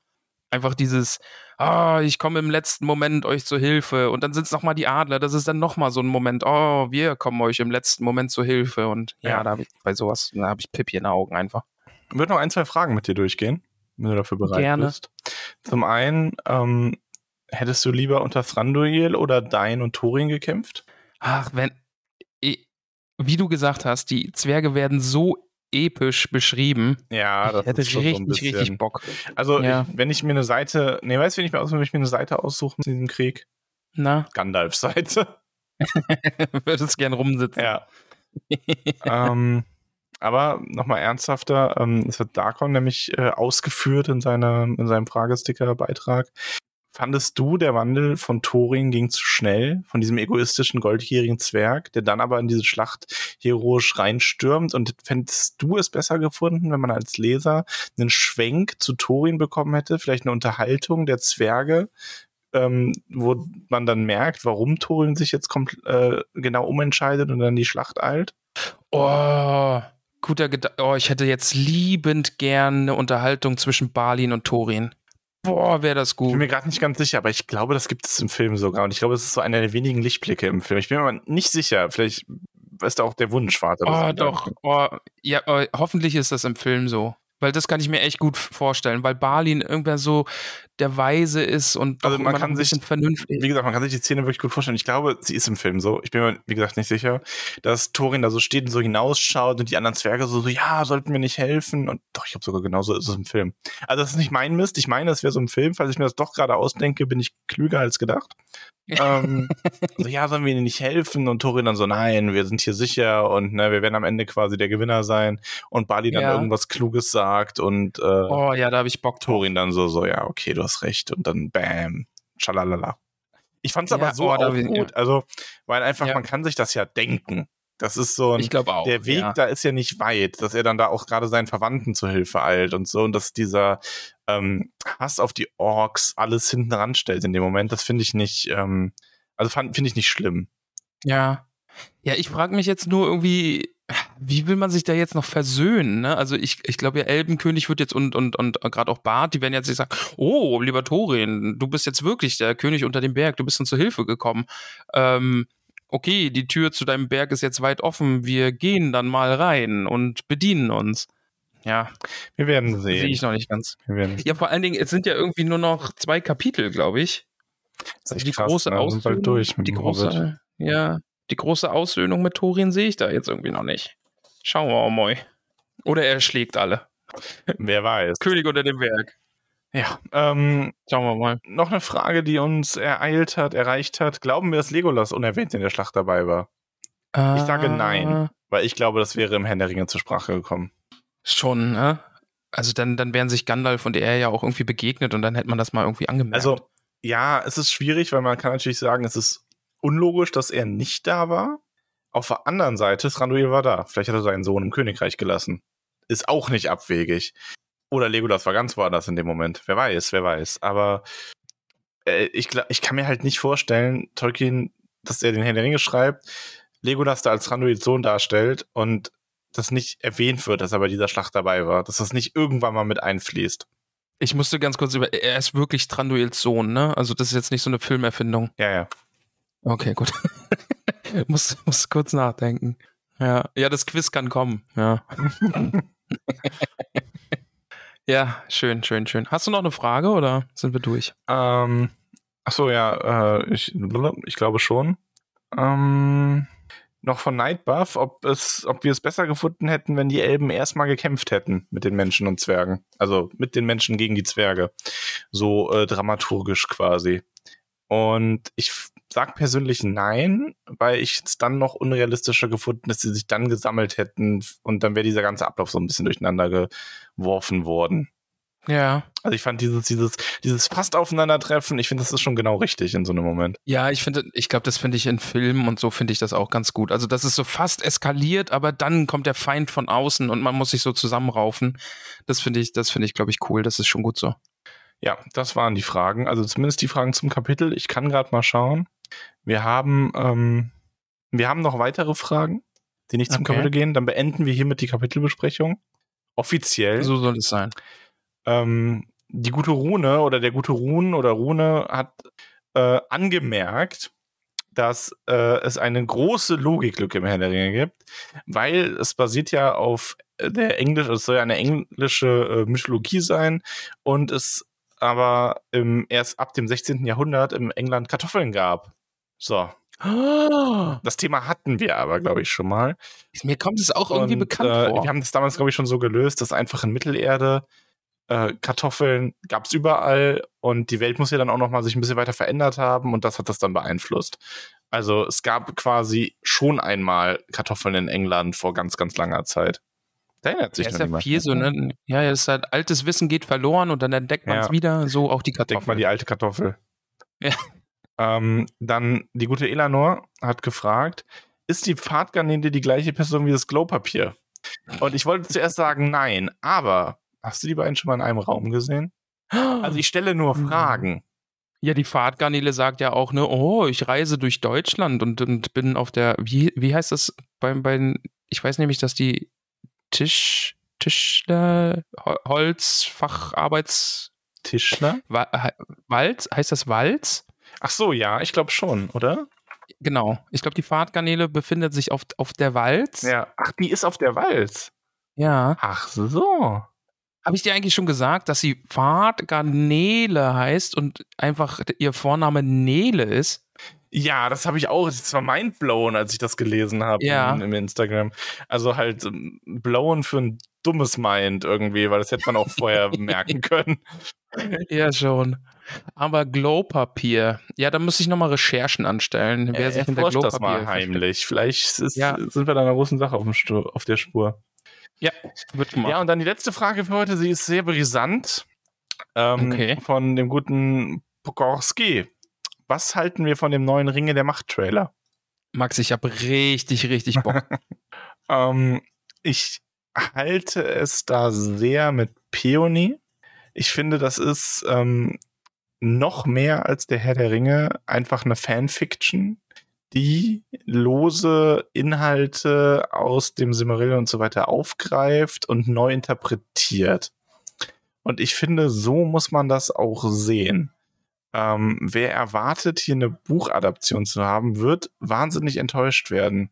A: Einfach dieses, ah, ich komme im letzten Moment euch zur Hilfe und dann sind es nochmal die Adler, das ist dann nochmal so ein Moment, oh, wir kommen euch im letzten Moment zur Hilfe und ja,
B: Ja.
A: da habe ich bei sowas, da habe ich Pippi in den Augen einfach.
B: Ich würde noch ein, zwei Fragen mit dir durchgehen, wenn du dafür bereit
A: Gerne.
B: bist. Zum einen, ähm, hättest du lieber unter Thranduil oder Dain und Thorin gekämpft?
A: Ach, wenn, wie du gesagt hast, die Zwerge werden so episch beschrieben.
B: Ja,
A: ich hätte richtig, richtig Bock.
B: Also,
A: Ja.
B: ich, wenn ich mir eine Seite, nee, weißt du, wenn ich mir, aus, wenn ich mir eine Seite aussuche in diesem Krieg?
A: Na,
B: Gandalfs Seite. [laughs] [laughs]
A: würdest gern rumsitzen.
B: Ja. ähm, aber nochmal ernsthafter, ähm, es wird Darkon nämlich äh, ausgeführt in, seiner, in seinem Fragesticker-Beitrag. Fandest du, der Wandel von Thorin ging zu schnell, von diesem egoistischen, goldgierigen Zwerg, der dann aber in diese Schlacht heroisch reinstürmt? Und fändest du es besser gefunden, wenn man als Leser einen Schwenk zu Thorin bekommen hätte, vielleicht eine Unterhaltung der Zwerge, ähm, wo man dann merkt, warum Thorin sich jetzt äh, genau umentscheidet und dann die Schlacht eilt?
A: Oh, guter Gedanke. Oh, ich hätte jetzt liebend gern eine Unterhaltung zwischen Balin und Thorin. Boah, wäre das
B: Ich bin
A: gut.
B: mir gerade nicht ganz sicher, aber ich glaube, das gibt es im Film sogar. Und ich glaube, es ist so einer der wenigen Lichtblicke im Film. Ich bin mir aber nicht sicher. Vielleicht ist da auch der Wunschvater.
A: Oh, doch. Oh, ja, oh, hoffentlich ist das im Film so. Weil das kann ich mir echt gut vorstellen, weil Balin irgendwer so der Weise ist und
B: Also man kann
A: ein
B: sich-
A: vernünftig.
B: Wie gesagt, man kann sich die Szene wirklich gut vorstellen. Ich glaube, sie ist im Film so. Ich bin mir, wie gesagt, nicht sicher, dass Thorin da so steht und so hinausschaut und die anderen Zwerge so, so ja, sollten wir nicht helfen? Und doch, ich glaube sogar genauso ist es im Film. Also das ist nicht mein Mist. Ich meine, es wäre so im Film. Falls ich mir das doch gerade ausdenke, bin ich klüger als gedacht. Ähm, [laughs] so, ja, sollen wir ihnen nicht helfen? Und Thorin dann so, nein, wir sind hier sicher und ne, wir werden am Ende quasi der Gewinner sein. Und Bali dann
A: Ja.
B: irgendwas Kluges sagt und äh,
A: Oh ja, da habe ich Bock.
B: Thorin dann so, so, ja, okay, du hast recht. Und dann bam, schalalala. Ich fand's aber
A: Ja,
B: so
A: oh,
B: auch gut. Also, weil einfach, man kann sich das ja denken. Das ist so ein,
A: Ich glaube auch.
B: der Weg
A: ja.
B: da ist ja nicht weit, dass er dann da auch gerade seinen Verwandten zur Hilfe eilt und so. Und dass dieser ähm, Hass auf die Orks alles hinten ranstellt in dem Moment, das finde ich nicht, ähm, also finde ich nicht schlimm.
A: Ja. Ja, ich frage mich jetzt nur irgendwie, wie will man sich da jetzt noch versöhnen? Ne? Also ich, ich glaube ja, Elbenkönig wird jetzt und, und, und gerade auch Bart, die werden jetzt nicht sagen, oh, lieber Thorin, du bist jetzt wirklich der König unter dem Berg, du bist uns zur Hilfe gekommen. Ähm, okay, die Tür zu deinem Berg ist jetzt weit offen, wir gehen dann mal rein und bedienen uns. Ja,
B: Wir werden
A: sehe
B: sehen.
A: ich noch nicht ganz.
B: Wir werden
A: Ja, vor allen Dingen, es sind ja irgendwie nur noch zwei Kapitel, glaube ich.
B: Das ist echt
A: die
B: krass,
A: große
B: ne?
A: Aussöhnung,
B: durch mit
A: die
B: Hobbit.
A: große, ja, die große Aussöhnung mit Thorin sehe ich da jetzt irgendwie noch nicht. Schauen wir mal. Oder er schlägt alle.
B: Wer weiß.
A: König unter dem Werk.
B: Ja, ähm,
A: Schauen wir mal.
B: noch eine Frage, die uns ereilt hat, erreicht hat. Glauben wir, dass Legolas unerwähnt in der Schlacht dabei war? Ich sage nein.
A: Ah,
B: Weil ich glaube, das wäre im Herrn der Ringe zur Sprache gekommen.
A: Schon, ne? Also dann, dann wären sich Gandalf und er ja auch irgendwie begegnet und dann hätte man das mal irgendwie angemerkt.
B: Also, ja, es ist schwierig, weil man kann natürlich sagen, es ist unlogisch, dass er nicht da war. Auf der anderen Seite, Thranduil war da. Vielleicht hat er seinen Sohn im Königreich gelassen. Ist auch nicht abwegig. Oder Legolas war ganz woanders in dem Moment. Wer weiß, wer weiß. Aber äh, ich, ich kann mir halt nicht vorstellen, Tolkien, dass er den Herrn der Ringe schreibt, Legolas da als Thranduils Sohn darstellt und das nicht erwähnt wird, dass er bei dieser Schlacht dabei war. Dass das nicht irgendwann mal mit einfließt.
A: Ich musste ganz kurz über. Er ist wirklich Tranduils Sohn, ne? Also, das ist jetzt nicht so eine Filmerfindung.
B: Ja, ja.
A: Okay, gut. [laughs] muss, muss kurz nachdenken. Ja, ja, das Quiz kann kommen. Ja. [laughs] [laughs] ja, schön, schön, schön. Hast du noch eine Frage oder sind wir durch?
B: Ähm, ach so, ja, äh, ich, ich glaube schon. Ähm, noch von Nightbuff, ob es, ob wir es besser gefunden hätten, wenn die Elben erstmal gekämpft hätten mit den Menschen und Zwergen. Also mit den Menschen gegen die Zwerge. So äh, dramaturgisch quasi. Und ich sag persönlich nein, weil ich es dann noch unrealistischer gefunden, dass sie sich dann gesammelt hätten und dann wäre dieser ganze Ablauf so ein bisschen durcheinander geworfen worden.
A: Ja.
B: Also ich fand dieses, dieses, dieses fast Aufeinandertreffen, ich finde, das ist schon genau richtig in so einem Moment.
A: Ja, ich finde, ich glaube, das finde ich in Filmen und so finde ich das auch ganz gut. Also das ist so fast eskaliert, aber dann kommt der Feind von außen und man muss sich so zusammenraufen. Das finde ich, das finde ich, glaube ich, cool. Das ist schon gut so.
B: Ja, das waren die Fragen. Also zumindest die Fragen zum Kapitel. Ich kann gerade mal schauen. Wir haben, ähm, wir haben noch weitere Fragen, die nicht zum
A: Okay.
B: Kapitel gehen. Dann beenden wir hiermit die Kapitelbesprechung. Offiziell.
A: So soll es sein.
B: ähm, die gute Rune oder der gute Rune oder Rune hat äh, angemerkt, dass äh, es eine große Logiklücke im Herr der Ringe gibt, weil es basiert ja auf äh, der Englisch, es soll ja eine englische äh, Mythologie sein und es aber im, erst ab dem 16. Jahrhundert im England Kartoffeln gab. So, das Thema hatten wir aber, glaube ich, schon mal.
A: Mir kommt es auch irgendwie
B: Und,
A: bekannt
B: äh,
A: vor.
B: Wir haben das damals, glaube ich, schon so gelöst, dass einfach in Mittelerde äh, Kartoffeln gab es überall und die Welt muss ja dann auch noch mal sich ein bisschen weiter verändert haben und das hat das dann beeinflusst. Also es gab quasi schon einmal Kartoffeln in England vor ganz, ganz langer Zeit. Da erinnert sich
A: Ja, ist ja
B: niemand.
A: viel so, ne? Ja, ja, ist halt, altes Wissen geht verloren und dann entdeckt man es
B: Ja.
A: wieder, so auch die
B: Denk mal
A: Kartoffeln.
B: die alte Kartoffel.
A: Ja.
B: Ähm, dann die gute Elanor hat gefragt, ist die Pfadgarnele die gleiche Person wie das Glowpapier? Und ich wollte zuerst sagen, nein, aber hast du die beiden schon mal in einem Raum gesehen? Also ich stelle nur
A: Mhm.
B: Fragen.
A: Ja, die Fahrtgarnele sagt ja auch, ne, oh, ich reise durch Deutschland und, und bin auf der, wie, wie heißt das beim, beim, ich weiß nämlich, dass die Tisch, Tischler, Ho- Holz, Facharbeits,
B: Tischler?
A: Wa- Walz, heißt das Walz?
B: Ach so, ja, ich glaube schon, oder?
A: Genau. Ich glaube, die Fahrtgarnele befindet sich auf, auf der Walz.
B: Ja. Ach, die ist auf der Walz.
A: Ja.
B: Ach so.
A: Habe ich dir eigentlich schon gesagt, dass sie Fahrtgarnele heißt und einfach ihr Vorname Nele ist?
B: Ja, das habe ich auch. Das war mindblown, als ich das gelesen habe
A: Ja.
B: im, Instagram. Also halt ähm, blown für ein dummes Mind irgendwie, weil das hätte man auch vorher [laughs] merken können.
A: Ja, schon. Aber Glowpapier. Ja, da muss ich nochmal Recherchen anstellen, wer sich hinter
B: Erforscht
A: Glowpapier
B: das mal heimlich. Vielleicht ist,
A: Ja.
B: sind wir da einer großen Sache auf, auf der Spur.
A: Ja, wird gemacht.
B: Ja, und dann die letzte Frage für heute. Sie ist sehr brisant. Ähm,
A: Okay.
B: Von dem guten Pokorski. Was halten wir von dem neuen Ringe der Macht-Trailer?
A: Max, ich habe richtig, richtig Bock. [laughs]
B: Ähm, ich halte es da sehr mit Peony. Ich finde, das ist ähm, noch mehr als der Herr der Ringe einfach eine Fanfiction, die lose Inhalte aus dem Silmarillion und so weiter aufgreift und neu interpretiert. Und ich finde, so muss man das auch sehen. Ähm, wer erwartet, hier eine Buchadaption zu haben, wird wahnsinnig enttäuscht werden.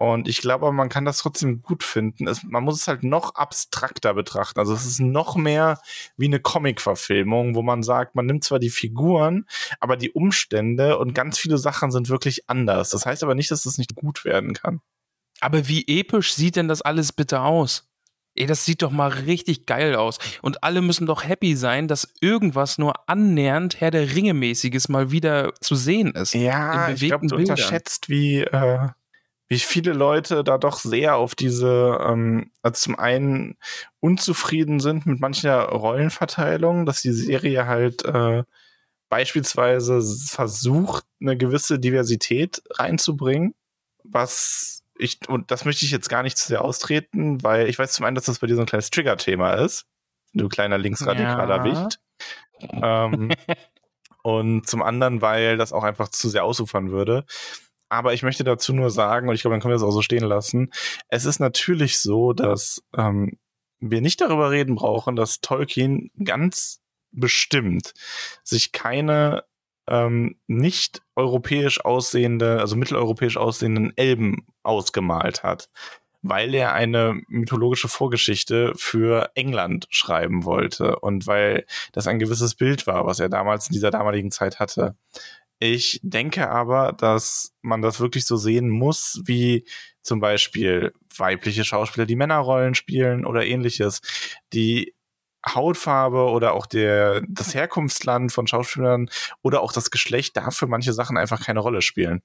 B: Und ich glaube, man kann das trotzdem gut finden. Es, man muss es halt noch abstrakter betrachten. Also es ist noch mehr wie eine Comic-Verfilmung, wo man sagt, man nimmt zwar die Figuren, aber die Umstände und ganz viele Sachen sind wirklich anders. Das heißt aber nicht, dass es nicht gut werden kann.
A: Aber wie episch sieht denn das alles bitte aus? Ey, das sieht doch mal richtig geil aus. Und alle müssen doch happy sein, dass irgendwas nur annähernd Herr der Ringe-mäßiges mal wieder zu sehen ist.
B: Ja, ich glaube, du
A: Bildern.
B: unterschätzt, wie, äh, wie viele Leute da doch sehr auf diese, ähm, also zum einen unzufrieden sind mit mancher Rollenverteilung, dass die Serie halt äh, beispielsweise versucht, eine gewisse Diversität reinzubringen, was ich, und das möchte ich jetzt gar nicht zu sehr austreten, weil ich weiß zum einen, dass das bei dir so ein kleines Trigger-Thema ist. Du kleiner linksradikaler
A: Ja.
B: Wicht. Ähm, [laughs] und zum anderen, weil das auch einfach zu sehr ausufern würde. Aber ich möchte dazu nur sagen, und ich glaube, dann können wir das auch so stehen lassen, es ist natürlich so, dass ähm, wir nicht darüber reden brauchen, dass Tolkien ganz bestimmt sich keine ähm, nicht europäisch aussehende, also mitteleuropäisch aussehenden Elben ausgemalt hat, weil er eine mythologische Vorgeschichte für England schreiben wollte und weil das ein gewisses Bild war, was er damals in dieser damaligen Zeit hatte. Ich denke aber, dass man das wirklich so sehen muss, wie zum Beispiel weibliche Schauspieler, die Männerrollen spielen oder ähnliches, die Hautfarbe oder auch der, das Herkunftsland von Schauspielern oder auch das Geschlecht darf für manche Sachen einfach keine Rolle spielen.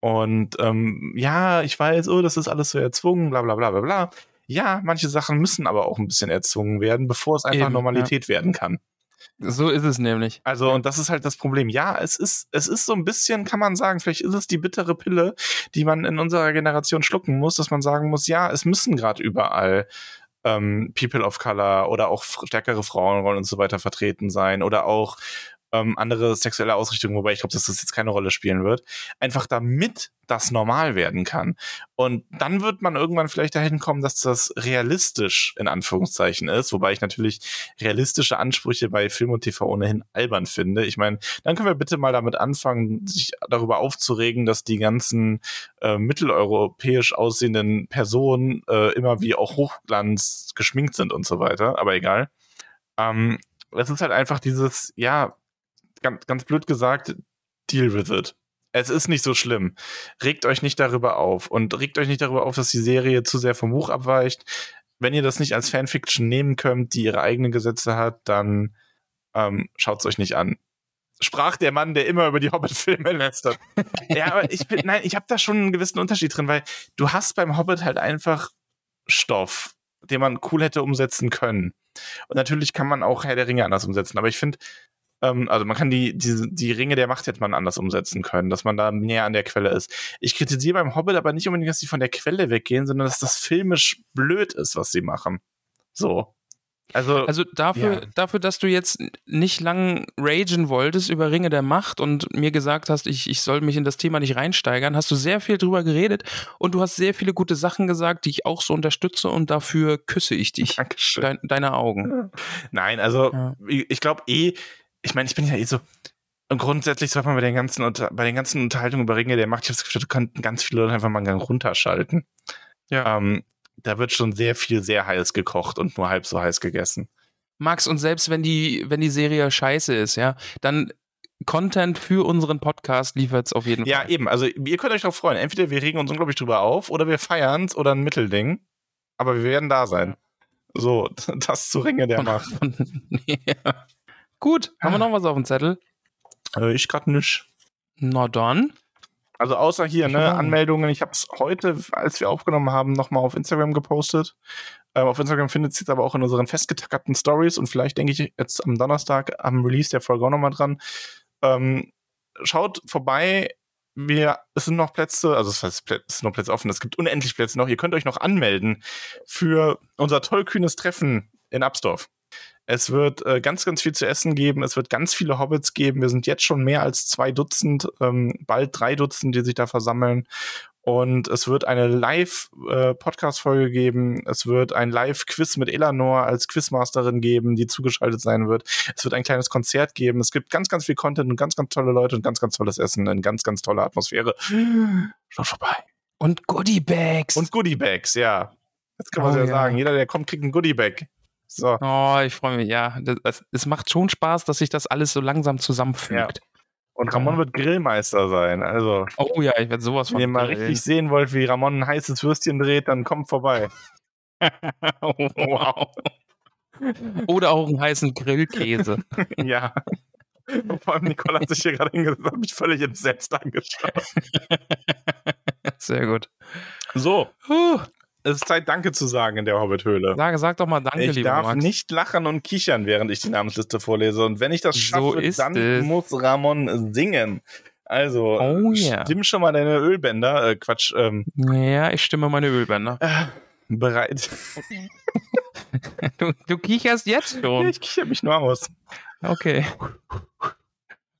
B: Und ähm, ja, ich weiß, oh, das ist alles so erzwungen, bla bla bla bla bla. Ja, manche Sachen müssen aber auch ein bisschen erzwungen werden, bevor es einfach
A: Eben,
B: Normalität ja. werden kann.
A: So ist es nämlich.
B: Also, und das ist halt das Problem. Ja, es ist, es ist so ein bisschen, kann man sagen, vielleicht ist es die bittere Pille, die man in unserer Generation schlucken muss, dass man sagen muss, ja, es müssen gerade überall ähm, People of Color oder auch stärkere Frauenrollen und so weiter vertreten sein oder auch ähm, andere sexuelle Ausrichtungen, wobei ich glaube, dass das jetzt keine Rolle spielen wird, einfach damit das normal werden kann. Und dann wird man irgendwann vielleicht dahin kommen, dass das realistisch in Anführungszeichen ist, wobei ich natürlich realistische Ansprüche bei Film und TV ohnehin albern finde. Ich meine, dann können wir bitte mal damit anfangen, sich darüber aufzuregen, dass die ganzen äh, mitteleuropäisch aussehenden Personen äh, immer wie auch Hochglanz geschminkt sind und so weiter, aber egal. Ähm, es ist halt einfach dieses, ja, ganz, ganz blöd gesagt, deal with it. Es ist nicht so schlimm. Regt euch nicht darüber auf und regt euch nicht darüber auf, dass die Serie zu sehr vom Buch abweicht. Wenn ihr das nicht als Fanfiction nehmen könnt, die ihre eigenen Gesetze hat, dann ähm, schaut es euch nicht an. Sprach der Mann, der immer über die Hobbit-Filme lästert. ja, aber ich bin, nein, ich habe da schon einen gewissen Unterschied drin, weil du hast beim Hobbit halt einfach Stoff, den man cool hätte umsetzen können. Und natürlich kann man auch Herr der Ringe anders umsetzen, aber ich finde, ähm, also man kann die, die, die Ringe der Macht hätte man anders umsetzen können, dass man da näher an der Quelle ist. Ich kritisiere beim Hobbit aber nicht unbedingt, dass sie von der Quelle weggehen, sondern dass das filmisch blöd ist, was sie machen. So. Also,
A: also dafür, ja. dafür, dass du jetzt nicht lang ragen wolltest über Ringe der Macht und mir gesagt hast, ich, ich soll mich in das Thema nicht reinsteigern, hast du sehr viel drüber geredet und du hast sehr viele gute Sachen gesagt, die ich auch so unterstütze und dafür küsse ich dich.
B: Dankeschön.
A: Dein, deine Augen.
B: Nein, also ja. ich, ich glaube eh, ich meine, ich bin ja eh so, und grundsätzlich sollte man bei den ganzen, bei den ganzen Unterhaltungen über Ringe der Macht, ich habe das Gefühl, da könnten ganz viele Leute einfach mal einen Gang runterschalten. Ja. Ähm, da wird schon sehr viel sehr heiß gekocht und nur halb so heiß gegessen.
A: Max, und selbst wenn die, wenn die Serie scheiße ist, ja, dann Content für unseren Podcast liefert es auf jeden
B: ja,
A: Fall.
B: Ja, eben. Also ihr könnt euch darauf freuen. Entweder wir regen uns unglaublich drüber auf oder wir feiern es oder ein Mittelding. Aber wir werden da sein. So, [laughs] das zu Ringe der Macht. [laughs]
A: ja. Gut, haben wir noch was auf dem Zettel?
B: Äh, ich gerade nicht.
A: Na dann.
B: Also außer hier, ne, Anmeldungen. Ich habe es heute, als wir aufgenommen haben, nochmal auf Instagram gepostet. Ähm, auf Instagram findet es jetzt aber auch in unseren festgetackerten Stories und vielleicht denke ich jetzt am Donnerstag am Release der Folge auch nochmal dran. Ähm, schaut vorbei. Wir, es sind noch Plätze, also es heißt, es sind noch Plätze offen, es gibt unendlich Plätze noch. Ihr könnt euch noch anmelden für unser tollkühnes Treffen in Absdorf. Es wird äh, ganz, ganz viel zu essen geben. Es wird ganz viele Hobbits geben. Wir sind jetzt schon mehr als zwei Dutzend, ähm, bald drei Dutzend, die sich da versammeln. Und es wird eine Live-Podcast-Folge äh, geben. Es wird ein Live-Quiz mit Eleanor als Quizmasterin geben, die zugeschaltet sein wird. Es wird ein kleines Konzert geben. Es gibt ganz, ganz viel Content und ganz, ganz tolle Leute und ganz, ganz tolles Essen in ganz, ganz toller Atmosphäre. Schaut vorbei.
A: Und Goodie-Bags.
B: Und Goodie-Bags, ja. Jetzt kann man oh, ja, ja sagen. Jeder, der kommt, kriegt ein Goodie-Bag.
A: So. Oh, ich freue mich, ja. Es macht schon Spaß, dass sich das alles so langsam zusammenfügt. Ja.
B: Und Ramon wird Grillmeister sein. Also,
A: oh ja, ich werde sowas von.
B: Wenn ihr mal richtig sehen wollt, wie Ramon ein heißes Würstchen dreht, dann kommt vorbei.
A: oh, [laughs] wow. Oder auch einen heißen Grillkäse. [laughs]
B: ja. vor allem Nicole hat sich hier gerade hingesetzt, hat mich völlig entsetzt angeschaut. [laughs]
A: Sehr gut.
B: So. Puh es ist Zeit, Danke zu sagen in der Hobbit-Höhle.
A: Sag, sag doch mal Danke,
B: ich
A: lieber
B: darf
A: Max.
B: nicht lachen und kichern, während ich die Namensliste vorlese. Und wenn ich das schaffe,
A: so
B: dann
A: es.
B: muss Ramon singen. Also,
A: oh, yeah.
B: stimm schon mal deine Ölbänder. Äh, Quatsch. Ähm,
A: ja, ich stimme meine Ölbänder.
B: Äh, bereit. [laughs]
A: du, du kicherst jetzt schon.
B: Ja, ich kicher mich nur aus.
A: Okay.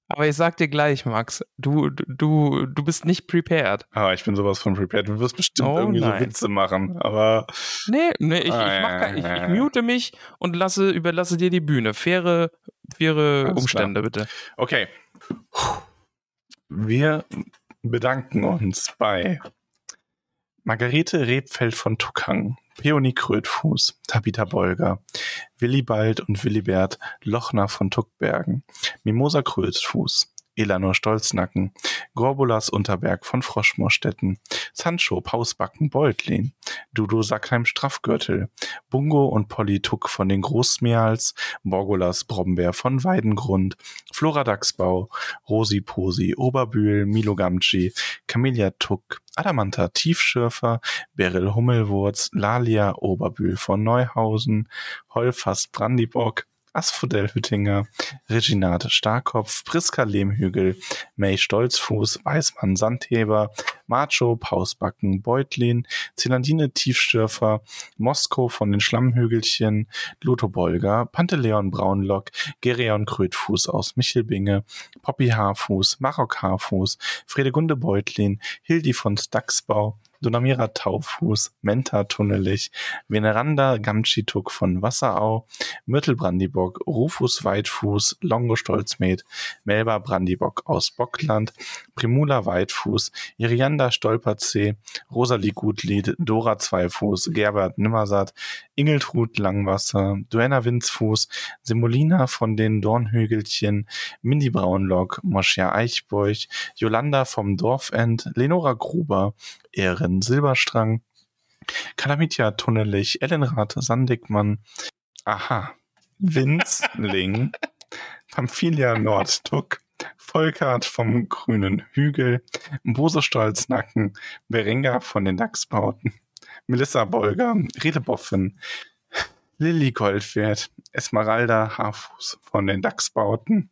A: Aber ich sag dir gleich, Max, du, du, du bist nicht prepared.
B: Ah, ich bin sowas von prepared. Du wirst bestimmt oh, irgendwie nein. so Witze machen, aber.
A: Nee, nee, ich, ah, ich, mach, ich, ich mute mich und lasse, überlasse dir die Bühne. Faire
B: Alles
A: Umstände, bitte.
B: Okay. Wir bedanken uns bei Margarete Rebfeld von Tuckang, Peony Krötfuß, Tabitha Bolger, Willibald und Willibert Lochner von Tuckbergen, Mimosa Krötfuß, Elanor Stolznacken, Gorbulas Unterberg von Froschmorstetten, Sancho Pausbacken Beutlin, Dudo Sackheim Straffgürtel, Bungo und Polly Tuck von den Großmeals, Borgolas Brombeer von Weidengrund, Flora Dachsbau, Rosi Posi, Oberbühl, Milo Gamci, Camellia Tuck, Adamanta Tiefschürfer, Beryl Hummelwurz, Lalia Oberbühl von Neuhausen, Holfast Brandibock, Asphodel Hüttinger, Reginate Starkopf, Priska Lehmhügel, May Stolzfuß, Weißmann Sandheber, Macho Pausbacken Beutlin, Zelandine Tiefstürfer, Moskow von den Schlammhügelchen, Lotho Bolger, Panteleon Braunlock, Gereon Krötfuß aus Michelbinge, Poppy Haarfuß, Marok Haarfuß, Fredegunde Beutlin, Hildi von Staxbau, Donamira Taufuß, Menta Tunnelich, Veneranda Gamchituk von Wasserau, Myrtle Brandibock, Rufus Weitfuß, Longo Stolzmed, Melba Brandibock aus Bockland, Primula Weitfuß, Irianda Stolperzee, Rosalie Gutlied, Dora Zweifuß, Gerbert Nimmersatt, Ingeltrud Langwasser, Duenna Winzfuß, Semolina von den Dornhügelchen, Mindy Braunlock, Moschia Eichbeuch, Jolanda vom Dorfend, Lenora Gruber, Ehren Silberstrang, Kalamitia Tunnelich, Ellenrath Sandigmann, Aha, Winzling, [laughs] Pamphilia Nordtuck, Volkart vom Grünen Hügel, Bose Stolznacken, Berenga von den Dachsbauten, Melissa Bolger, Redeboffen, Lilly Goldwert, Esmeralda Haarfuß von den Dachsbauten,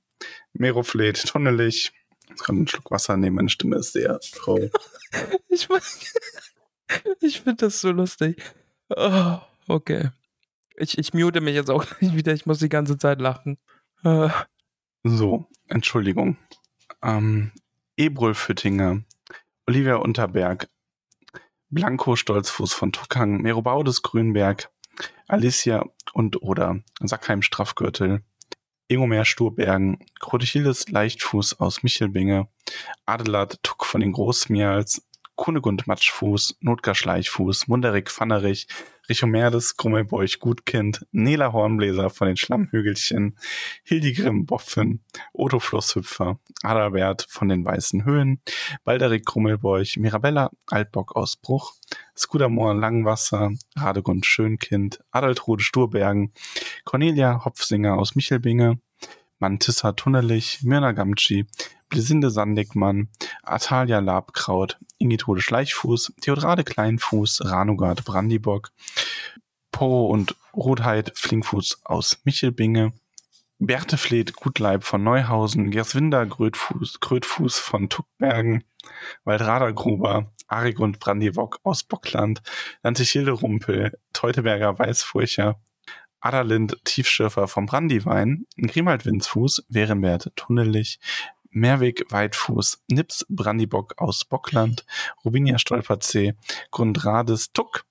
B: Meroflet Tunnelich, ich kann einen Schluck Wasser nehmen, meine Stimme ist sehr traurig. [laughs]
A: Ich, [laughs] ich finde das so lustig. Oh, okay. Ich, ich mute mich jetzt auch [laughs] gleich wieder. Ich muss die ganze Zeit lachen. Äh,
B: So, Entschuldigung. Ähm, Ebrul Füttinger, Olivia Unterberg, Blanco Stolzfuß von Tuckang, Merobaudes Grünberg, Alicia und oder Sackheim Straffgürtel, Ingomer Sturbergen, Krotichildes Leichtfuß aus Michelbinge, Adelard Tuck von den Großmials, Kunegund Matschfuß, Notgar Schleichfuß, Munderik Pfannerich, Richomerdes Grummelbeuch Gutkind, Nela Hornbläser von den Schlammhügelchen, Hildegrim Boffen, Otto Flusshüpfer, Adalbert von den Weißen Höhen, Balderik Grummelbeuch, Mirabella Altbock aus Bruch, Skudamor Langwasser, Radegund Schönkind, Adaltrude Sturbergen, Cornelia Hopfsinger aus Michelbinge, Mantissa Tunnelich, Mirna Gamci, Blisinde Sandigmann, Atalia Labkraut, Ingitode Schleichfuß, Theodrade Kleinfuß, Ranugard Brandibock, Poro und Rotheit Flinkfuß aus Michelbinge, Berthe Gutleib von Neuhausen, Gerswinder Grötfuß, Krötfuß von Tuckbergen, Waldrader Gruber, Arigund Brandibock aus Bockland, Lantichilde Rumpel, Teuteberger Weißfurcher, Adalind Tiefschürfer vom Brandiwein, Grimald Winzfuß, Werenwert Tunnelich, Merwig Weitfuß, Nips Brandibock aus Bockland, Rubinia Stolperzee, Grundrades Tuck,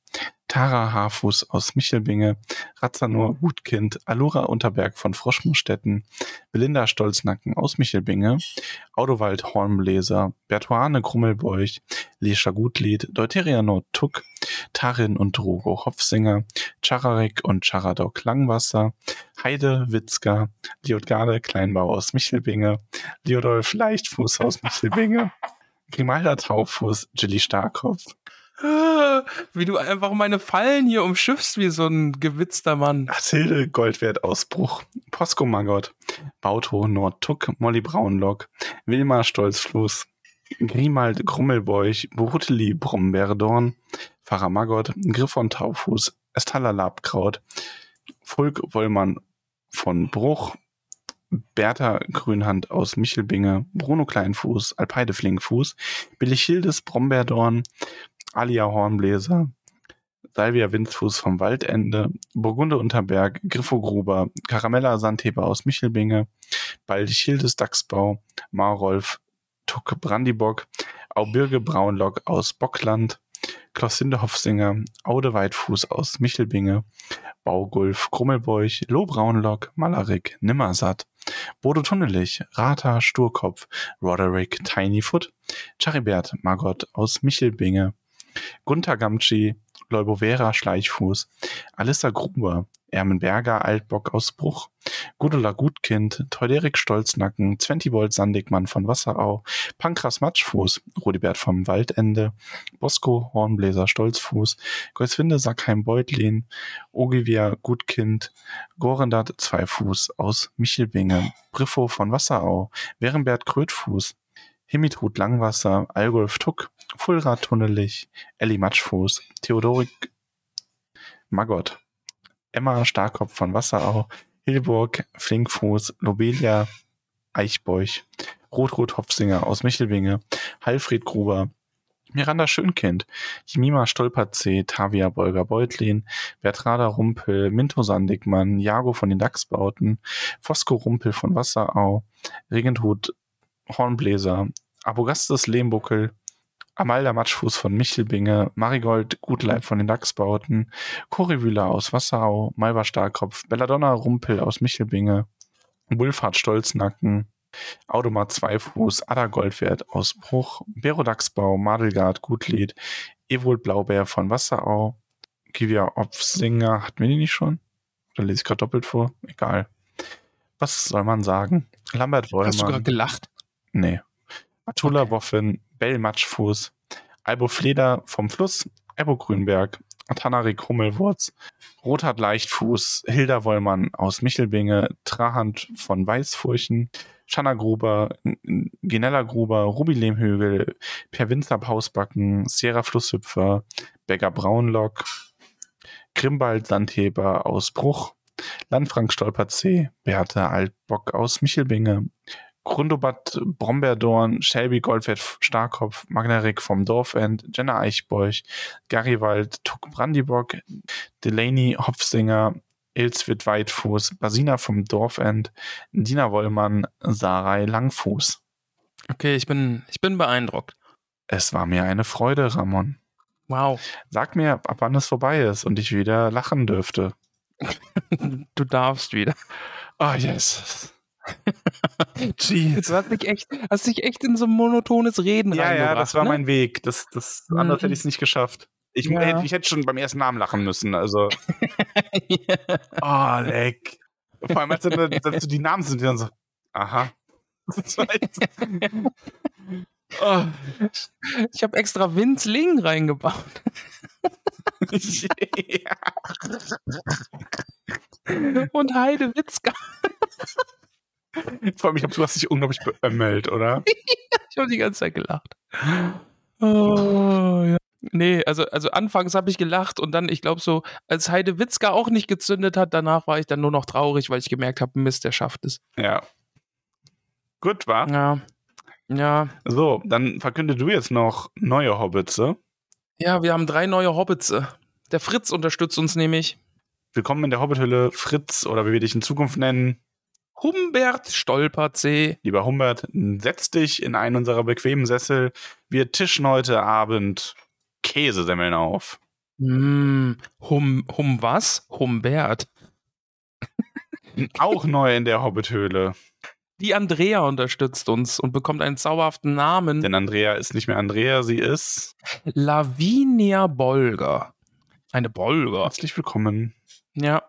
B: Tara Haarfuß aus Michelbinge, Razzanor Gutkind, Alura Unterberg von Froschmurstetten, Belinda Stolznacken aus Michelbinge, Audowald Hornbläser, Bertuane Grummelbeuch, Lescha Gutlied, Deuteria Tuck, Tarin und Drogo Hopfsinger, Chararek und Charadok Langwasser, Heide Witzka, Liotgarde Kleinbau aus Michelbinge, Liodolf Leichtfuß aus Michelbinge, Grimalda Taufuß, Jilly Starkopf,
A: wie du einfach meine Fallen hier umschiffst wie so ein gewitzter Mann.
B: Mathilde Goldwert Ausbruch, Posko Magott, Bauto Nordtuck, Molly Braunlock, Wilma Stolzfluss, Grimald Grummelbeuch, Bruteli Brombeerdorn, Pfarrer Magott, Griffon Taufuß, Estalla Labkraut, Fulk Wollmann von Bruch, Bertha Grünhand aus Michelbinge, Bruno Kleinfuß, Alpeide Flinkfuß, Billichildes Brombeerdorn, Alia Hornbläser, Salvia Winzfuß vom Waldende, Burgunde Unterberg, Griffo Gruber, Caramella Sandheber aus Michelbinge, Baldichildes Dachsbau, Marolf Tuck Brandibock, Aubirge Braunlock aus Bockland, Klossinde Hofsinger, Aude Weitfuß aus Michelbinge, Baugulf, Krummelbeuch, Lohbraunlock, Malerik, Nimmersatt, Bodo Tunnelich, Rata, Sturkopf, Roderick, Tinyfoot, Charibert, Margot aus Michelbinge, Gunther Gamci, Leubovera, Schleichfuß, Alissa Gruber, Ermenberger, Altbock aus Bruch, Gudula Gutkind, Teuderik Stolznacken, Zwentibold Sandigmann von Wasserau, Pankras Matschfuß, Rudibert vom Waldende, Bosco Hornbläser Stolzfuß, Geuswinde Sackheim Beutlin, Ogivia Gutkind, Gorendat Zweifuß aus Michelbinge, Briffo von Wasserau, Werenbert Krötfuß, Himitrud Langwasser, Algolf Tuck, Fulrad Tunnelich, Elli Matschfuß, Theodorik Magott, Emma Starkopf von Wasserau, Hilburg, Flinkfuß, Lobelia, Eichbeuch, Rotrot Hopfsinger aus Michelbinge, Halfried Gruber, Miranda Schönkind, Jemima Stolperzee, Tavia Bolger Beutlin, Bertrada Rumpel, Minto Sandigmann, Jago von den Dachsbauten, Fosco Rumpel von Wasserau, Regenthut Hornbläser, Abogastus Lehmbuckel, Amalda Matschfuß von Michelbinge, Marigold Gutleib von den Dachsbauten, Corivüler aus Wasserau, Malva Starkopf, Belladonna Rumpel aus Michelbinge, Wulfhard Stolznacken, Automat Zweifuß, Ada Goldwert aus Bruch, Berodachsbau, Madelgard Gutlied, Ewold Blaubeer von Wasserau, Kivia Opfsinger, hatten wir die nicht schon? Oder lese ich gerade doppelt vor? Egal. Was soll man sagen? Lambert Wollmann.
A: Hast du gerade gelacht?
B: Nee. Atula Woffen, Bell Matschfuß, Albo Fleder vom Fluss, Ebo Grünberg, Tanarik Hummelwurz, Rothard Leichtfuß, Hilda Wollmann aus Michelbinge, Trahand von Weißfurchen, Schanna Gruber, Ginella Gruber, Ruby Lehmhügel, Per Winzer Pausbacken, Sierra Flusshüpfer, Begger Braunlock, Grimbald Sandheber aus Bruch, Landfrank Stolperzee, Bertha Altbock aus Michelbinge, Grundobat Brombeerdorn, Shelby Goldwert Starkopf, Magnarik vom Dorfend, Jenna Eichbeuch, Garibald Tuck Brandibock, Delaney Hopfsinger, Ilswit Weitfuß, Basina vom Dorfend, Dina Wollmann, Sarai Langfuß.
A: Okay, ich bin, ich bin beeindruckt.
B: Es war mir eine Freude, Ramon.
A: Wow.
B: Sag mir, ab wann es vorbei ist und ich wieder lachen dürfte. [laughs]
A: Du darfst wieder.
B: Oh, yes. [laughs] Jeez.
A: Du hast dich echt, hast dich echt in so ein monotones Reden
B: Ja, ja, das war
A: ne?
B: mein Weg. Das, das,
A: Mhm.
B: anders hätte ich es nicht geschafft. Ich,
A: Ja.
B: hätte- ich hätte schon beim ersten Namen lachen müssen. Also, [laughs] oh, leck. Vor allem, als dann, dann so die Namen sind, die dann so, aha. [laughs] Das war echt- oh,
A: Ich habe extra Vince Ling reingebaut.
B: ja.
A: Und Heide Witzka.
B: Vor allem, ich glaube, du hast dich unglaublich beömmelt, oder? [laughs]
A: Ich habe die ganze Zeit gelacht. Oh, ja. Nee, also, also anfangs habe ich gelacht und dann, ich glaube so, als Heide Witzka auch nicht gezündet hat, danach war ich dann nur noch traurig, weil ich gemerkt habe, Mist, der schafft es.
B: Ja. Gut, war.
A: Ja. Ja.
B: So, dann verkünde du jetzt noch neue Hobbits. äh?
A: Ja, wir haben drei neue Hobbits. Der Fritz unterstützt uns nämlich.
B: Willkommen in der Hobbithülle, Fritz oder wie wir dich in Zukunft nennen.
A: Humbert Stolperzee.
B: Lieber Humbert, setz dich in einen unserer bequemen Sessel. Wir tischen heute Abend Käsesemmeln auf.
A: Hm, hum, hum was? Humbert. [laughs]
B: Auch neu in der Hobbithöhle.
A: Die Andrea unterstützt uns und bekommt einen zauberhaften Namen.
B: Denn Andrea ist nicht mehr Andrea, sie ist.
A: Lavinia Bolger. Eine Bolger.
B: Herzlich willkommen.
A: Ja.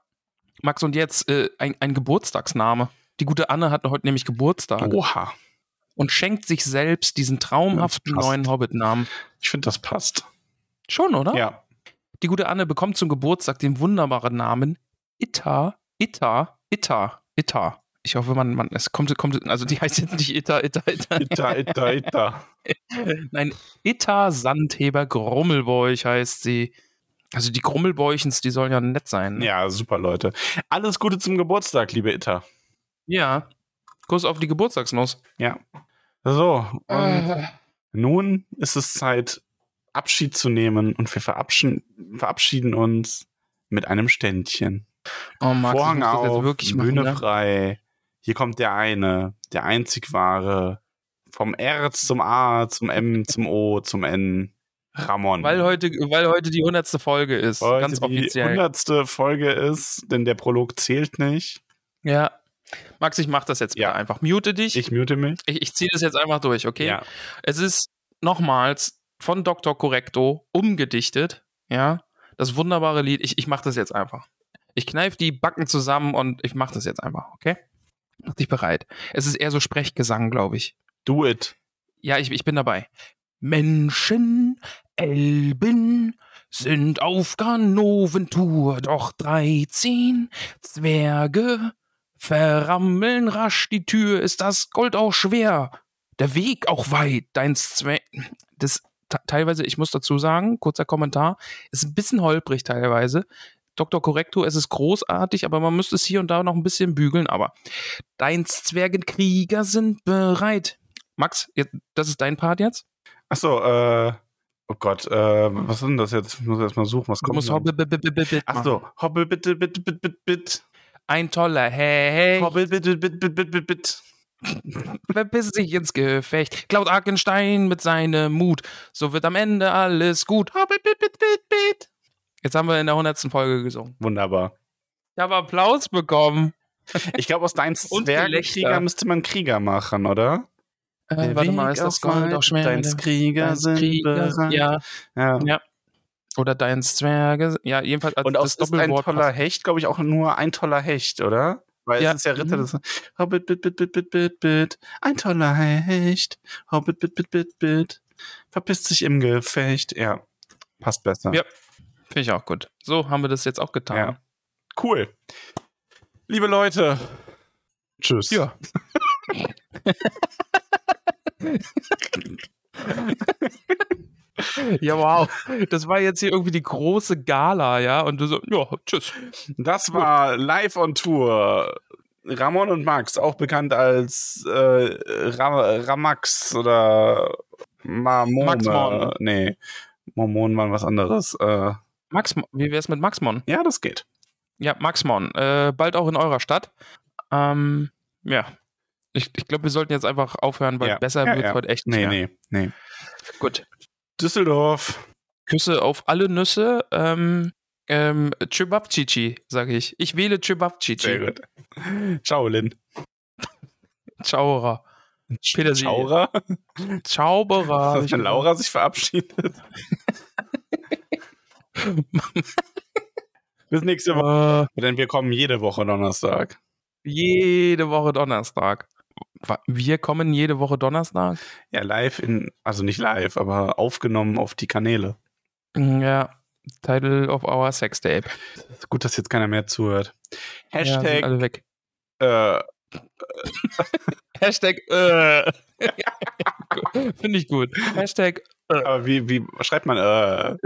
A: Max, und jetzt äh, ein, ein Geburtstagsname. Die gute Anne hat heute nämlich Geburtstag
B: Oha.
A: und schenkt sich selbst diesen traumhaften neuen Hobbit-Namen.
B: Ich finde, das passt.
A: Schon, oder?
B: Ja.
A: Die gute Anne bekommt zum Geburtstag den wunderbaren Namen Itta, Itta, Itta, Itta. Ich hoffe, man, man, es kommt, kommt, also die heißt jetzt nicht Itta, Itta, Itta.
B: Itta, itta, itta. [laughs]
A: Nein, Itta Sandheber Grummelbeuch heißt sie. Also die Grummelbäuchens, die sollen ja nett sein. ne?
B: Ja, super, Leute. Alles Gute zum Geburtstag, liebe Itta.
A: Ja. Kuss auf die Geburtstagsnuss.
B: Ja. So, und
A: Äh,
B: nun ist es Zeit, Abschied zu nehmen und wir verabschieden, verabschieden uns mit einem Ständchen.
A: oh, Max,
B: Vorhang auf, Bühne
A: machen, ne?
B: frei. Hier kommt der eine, der einzig wahre. Vom R zum A, zum M, zum O, zum N. Ramon.
A: Weil heute, weil heute die hundertste Folge ist.
B: Heute
A: ganz
B: die
A: offiziell.
B: hundertste Folge ist, denn der Prolog zählt nicht.
A: Ja. Max, ich mach das jetzt
B: Ja.
A: einfach. Mute dich.
B: Ich mute mich.
A: Ich, ich ziehe das jetzt einfach durch, okay?
B: Ja.
A: Es ist nochmals von Dr. Correcto umgedichtet, ja. Das wunderbare Lied. Ich, ich mach das jetzt einfach. Ich kneife die Backen zusammen und ich mach das jetzt einfach, okay? Mach dich bereit. Es ist eher so Sprechgesang, glaube ich.
B: Do it.
A: Ja, ich, ich bin dabei. Menschen, Elben sind auf Ganoventour, doch 13 Zwerge verrammeln rasch die Tür, ist das Gold auch schwer, der Weg auch weit, dein Zwerg. Das te- teilweise, ich muss dazu sagen, kurzer Kommentar, ist ein bisschen holprig teilweise. Dr. Correcto, es ist großartig, aber man müsste es hier und da noch ein bisschen bügeln, aber dein Zwergenkrieger sind bereit. Max, das ist dein Part jetzt.
B: Achso, äh. Oh Gott, äh, was ist denn das jetzt? Ich muss erst mal suchen, was
A: Du
B: kommt.
A: musst
B: denn?
A: Hobbit, bit, bit, bit, bit machen.
B: Achso, Hobbit, bitte, bitte, bitte, bitte, bitte.
A: Ein toller Hey,
B: Hobbit, bitte, bitte, bitte, bitte, bitte.
A: verpiss dich ins Gefecht. Klaut Arkenstein mit seinem Mut. So wird am Ende alles gut. Hobbit, bit, bit, bit, bit. Jetzt haben wir in der hundertsten Folge gesungen.
B: Wunderbar.
A: Ich habe Applaus bekommen.
B: Ich glaube, aus deinem [laughs] Zwergenkrieger müsste man Krieger machen, oder?
A: Äh, warte mal, ist das Gold auch schwer?
B: Deins Krieger
A: Deins
B: sind
A: Krieger,
B: bereit.
A: ja,
B: ja.
A: ja. Oder deins Zwerge. Ja, jedenfalls
B: Und aus
A: das
B: ist ein toller. Hecht, glaube ich, auch nur ein toller Hecht, oder? Weil
A: Ja.
B: es ist ja Ritter
A: Mhm.
B: des Hobbit, bit, bit, bit, bit, bit, bit. Ein toller Hecht. Hobbit, bit, bit, bit, bit. Verpisst sich im Gefecht. Ja, passt besser.
A: Ja. Finde ich auch gut. So haben wir das jetzt auch getan.
B: Ja. Cool. Liebe Leute. Tschüss.
A: Ja. [laughs] Ja, wow. Das war jetzt hier irgendwie die große Gala, ja? Und du so, ja, tschüss.
B: Das war live on Tour. Ramon und Max, auch bekannt als äh, Ra Ramax oder Mamone.
A: Maxmon.
B: Nee, Mormonen waren was anderes. Äh,
A: Max, wie wär's mit Maxmon?
B: ja, das geht.
A: Ja, Maxmon. Äh, bald auch in eurer Stadt. Ähm, ja. Ich, ich glaube, wir sollten jetzt einfach aufhören, weil
B: Ja.
A: besser
B: Ja,
A: wird's
B: ja.
A: heute echt nicht
B: Nee,
A: mehr.
B: nee, nee.
A: Gut.
B: Düsseldorf.
A: Küsse auf alle Nüsse. Ähm, ähm, Chibabchichi, sage ich. Ich wähle Chibabchichi.
B: Sehr gut. Ciao, Lin.
A: Ciao. Petersilie.
B: Laura.
A: Zauberer.
B: Dass wenn Laura sich verabschiedet. [laughs] Bis nächste Woche.
A: Äh,
B: Denn wir kommen jede Woche Donnerstag.
A: jede Woche Donnerstag. Wir kommen jede Woche Donnerstag?
B: Ja, live in, also nicht live, aber aufgenommen auf die Kanäle.
A: Ja. Title of our Sextape.
B: Ist gut, dass jetzt keiner mehr zuhört.
A: Ja,
B: Hashtag,
A: alle weg.
B: äh, [laughs]
A: Hashtag, äh. [laughs] Finde ich gut. Hashtag,
B: aber wie, wie schreibt man, äh,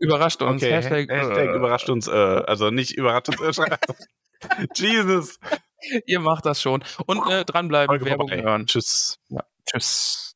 A: überrascht uns.
B: okay,
A: Hashtag,
B: Hashtag
A: äh.
B: überrascht uns, äh, also nicht überrascht uns, äh, [laughs] Jesus.
A: Ihr macht das schon. Und äh, dranbleiben,
B: Folge
A: Werbung hören.
B: Tschüss.
A: Tschüss.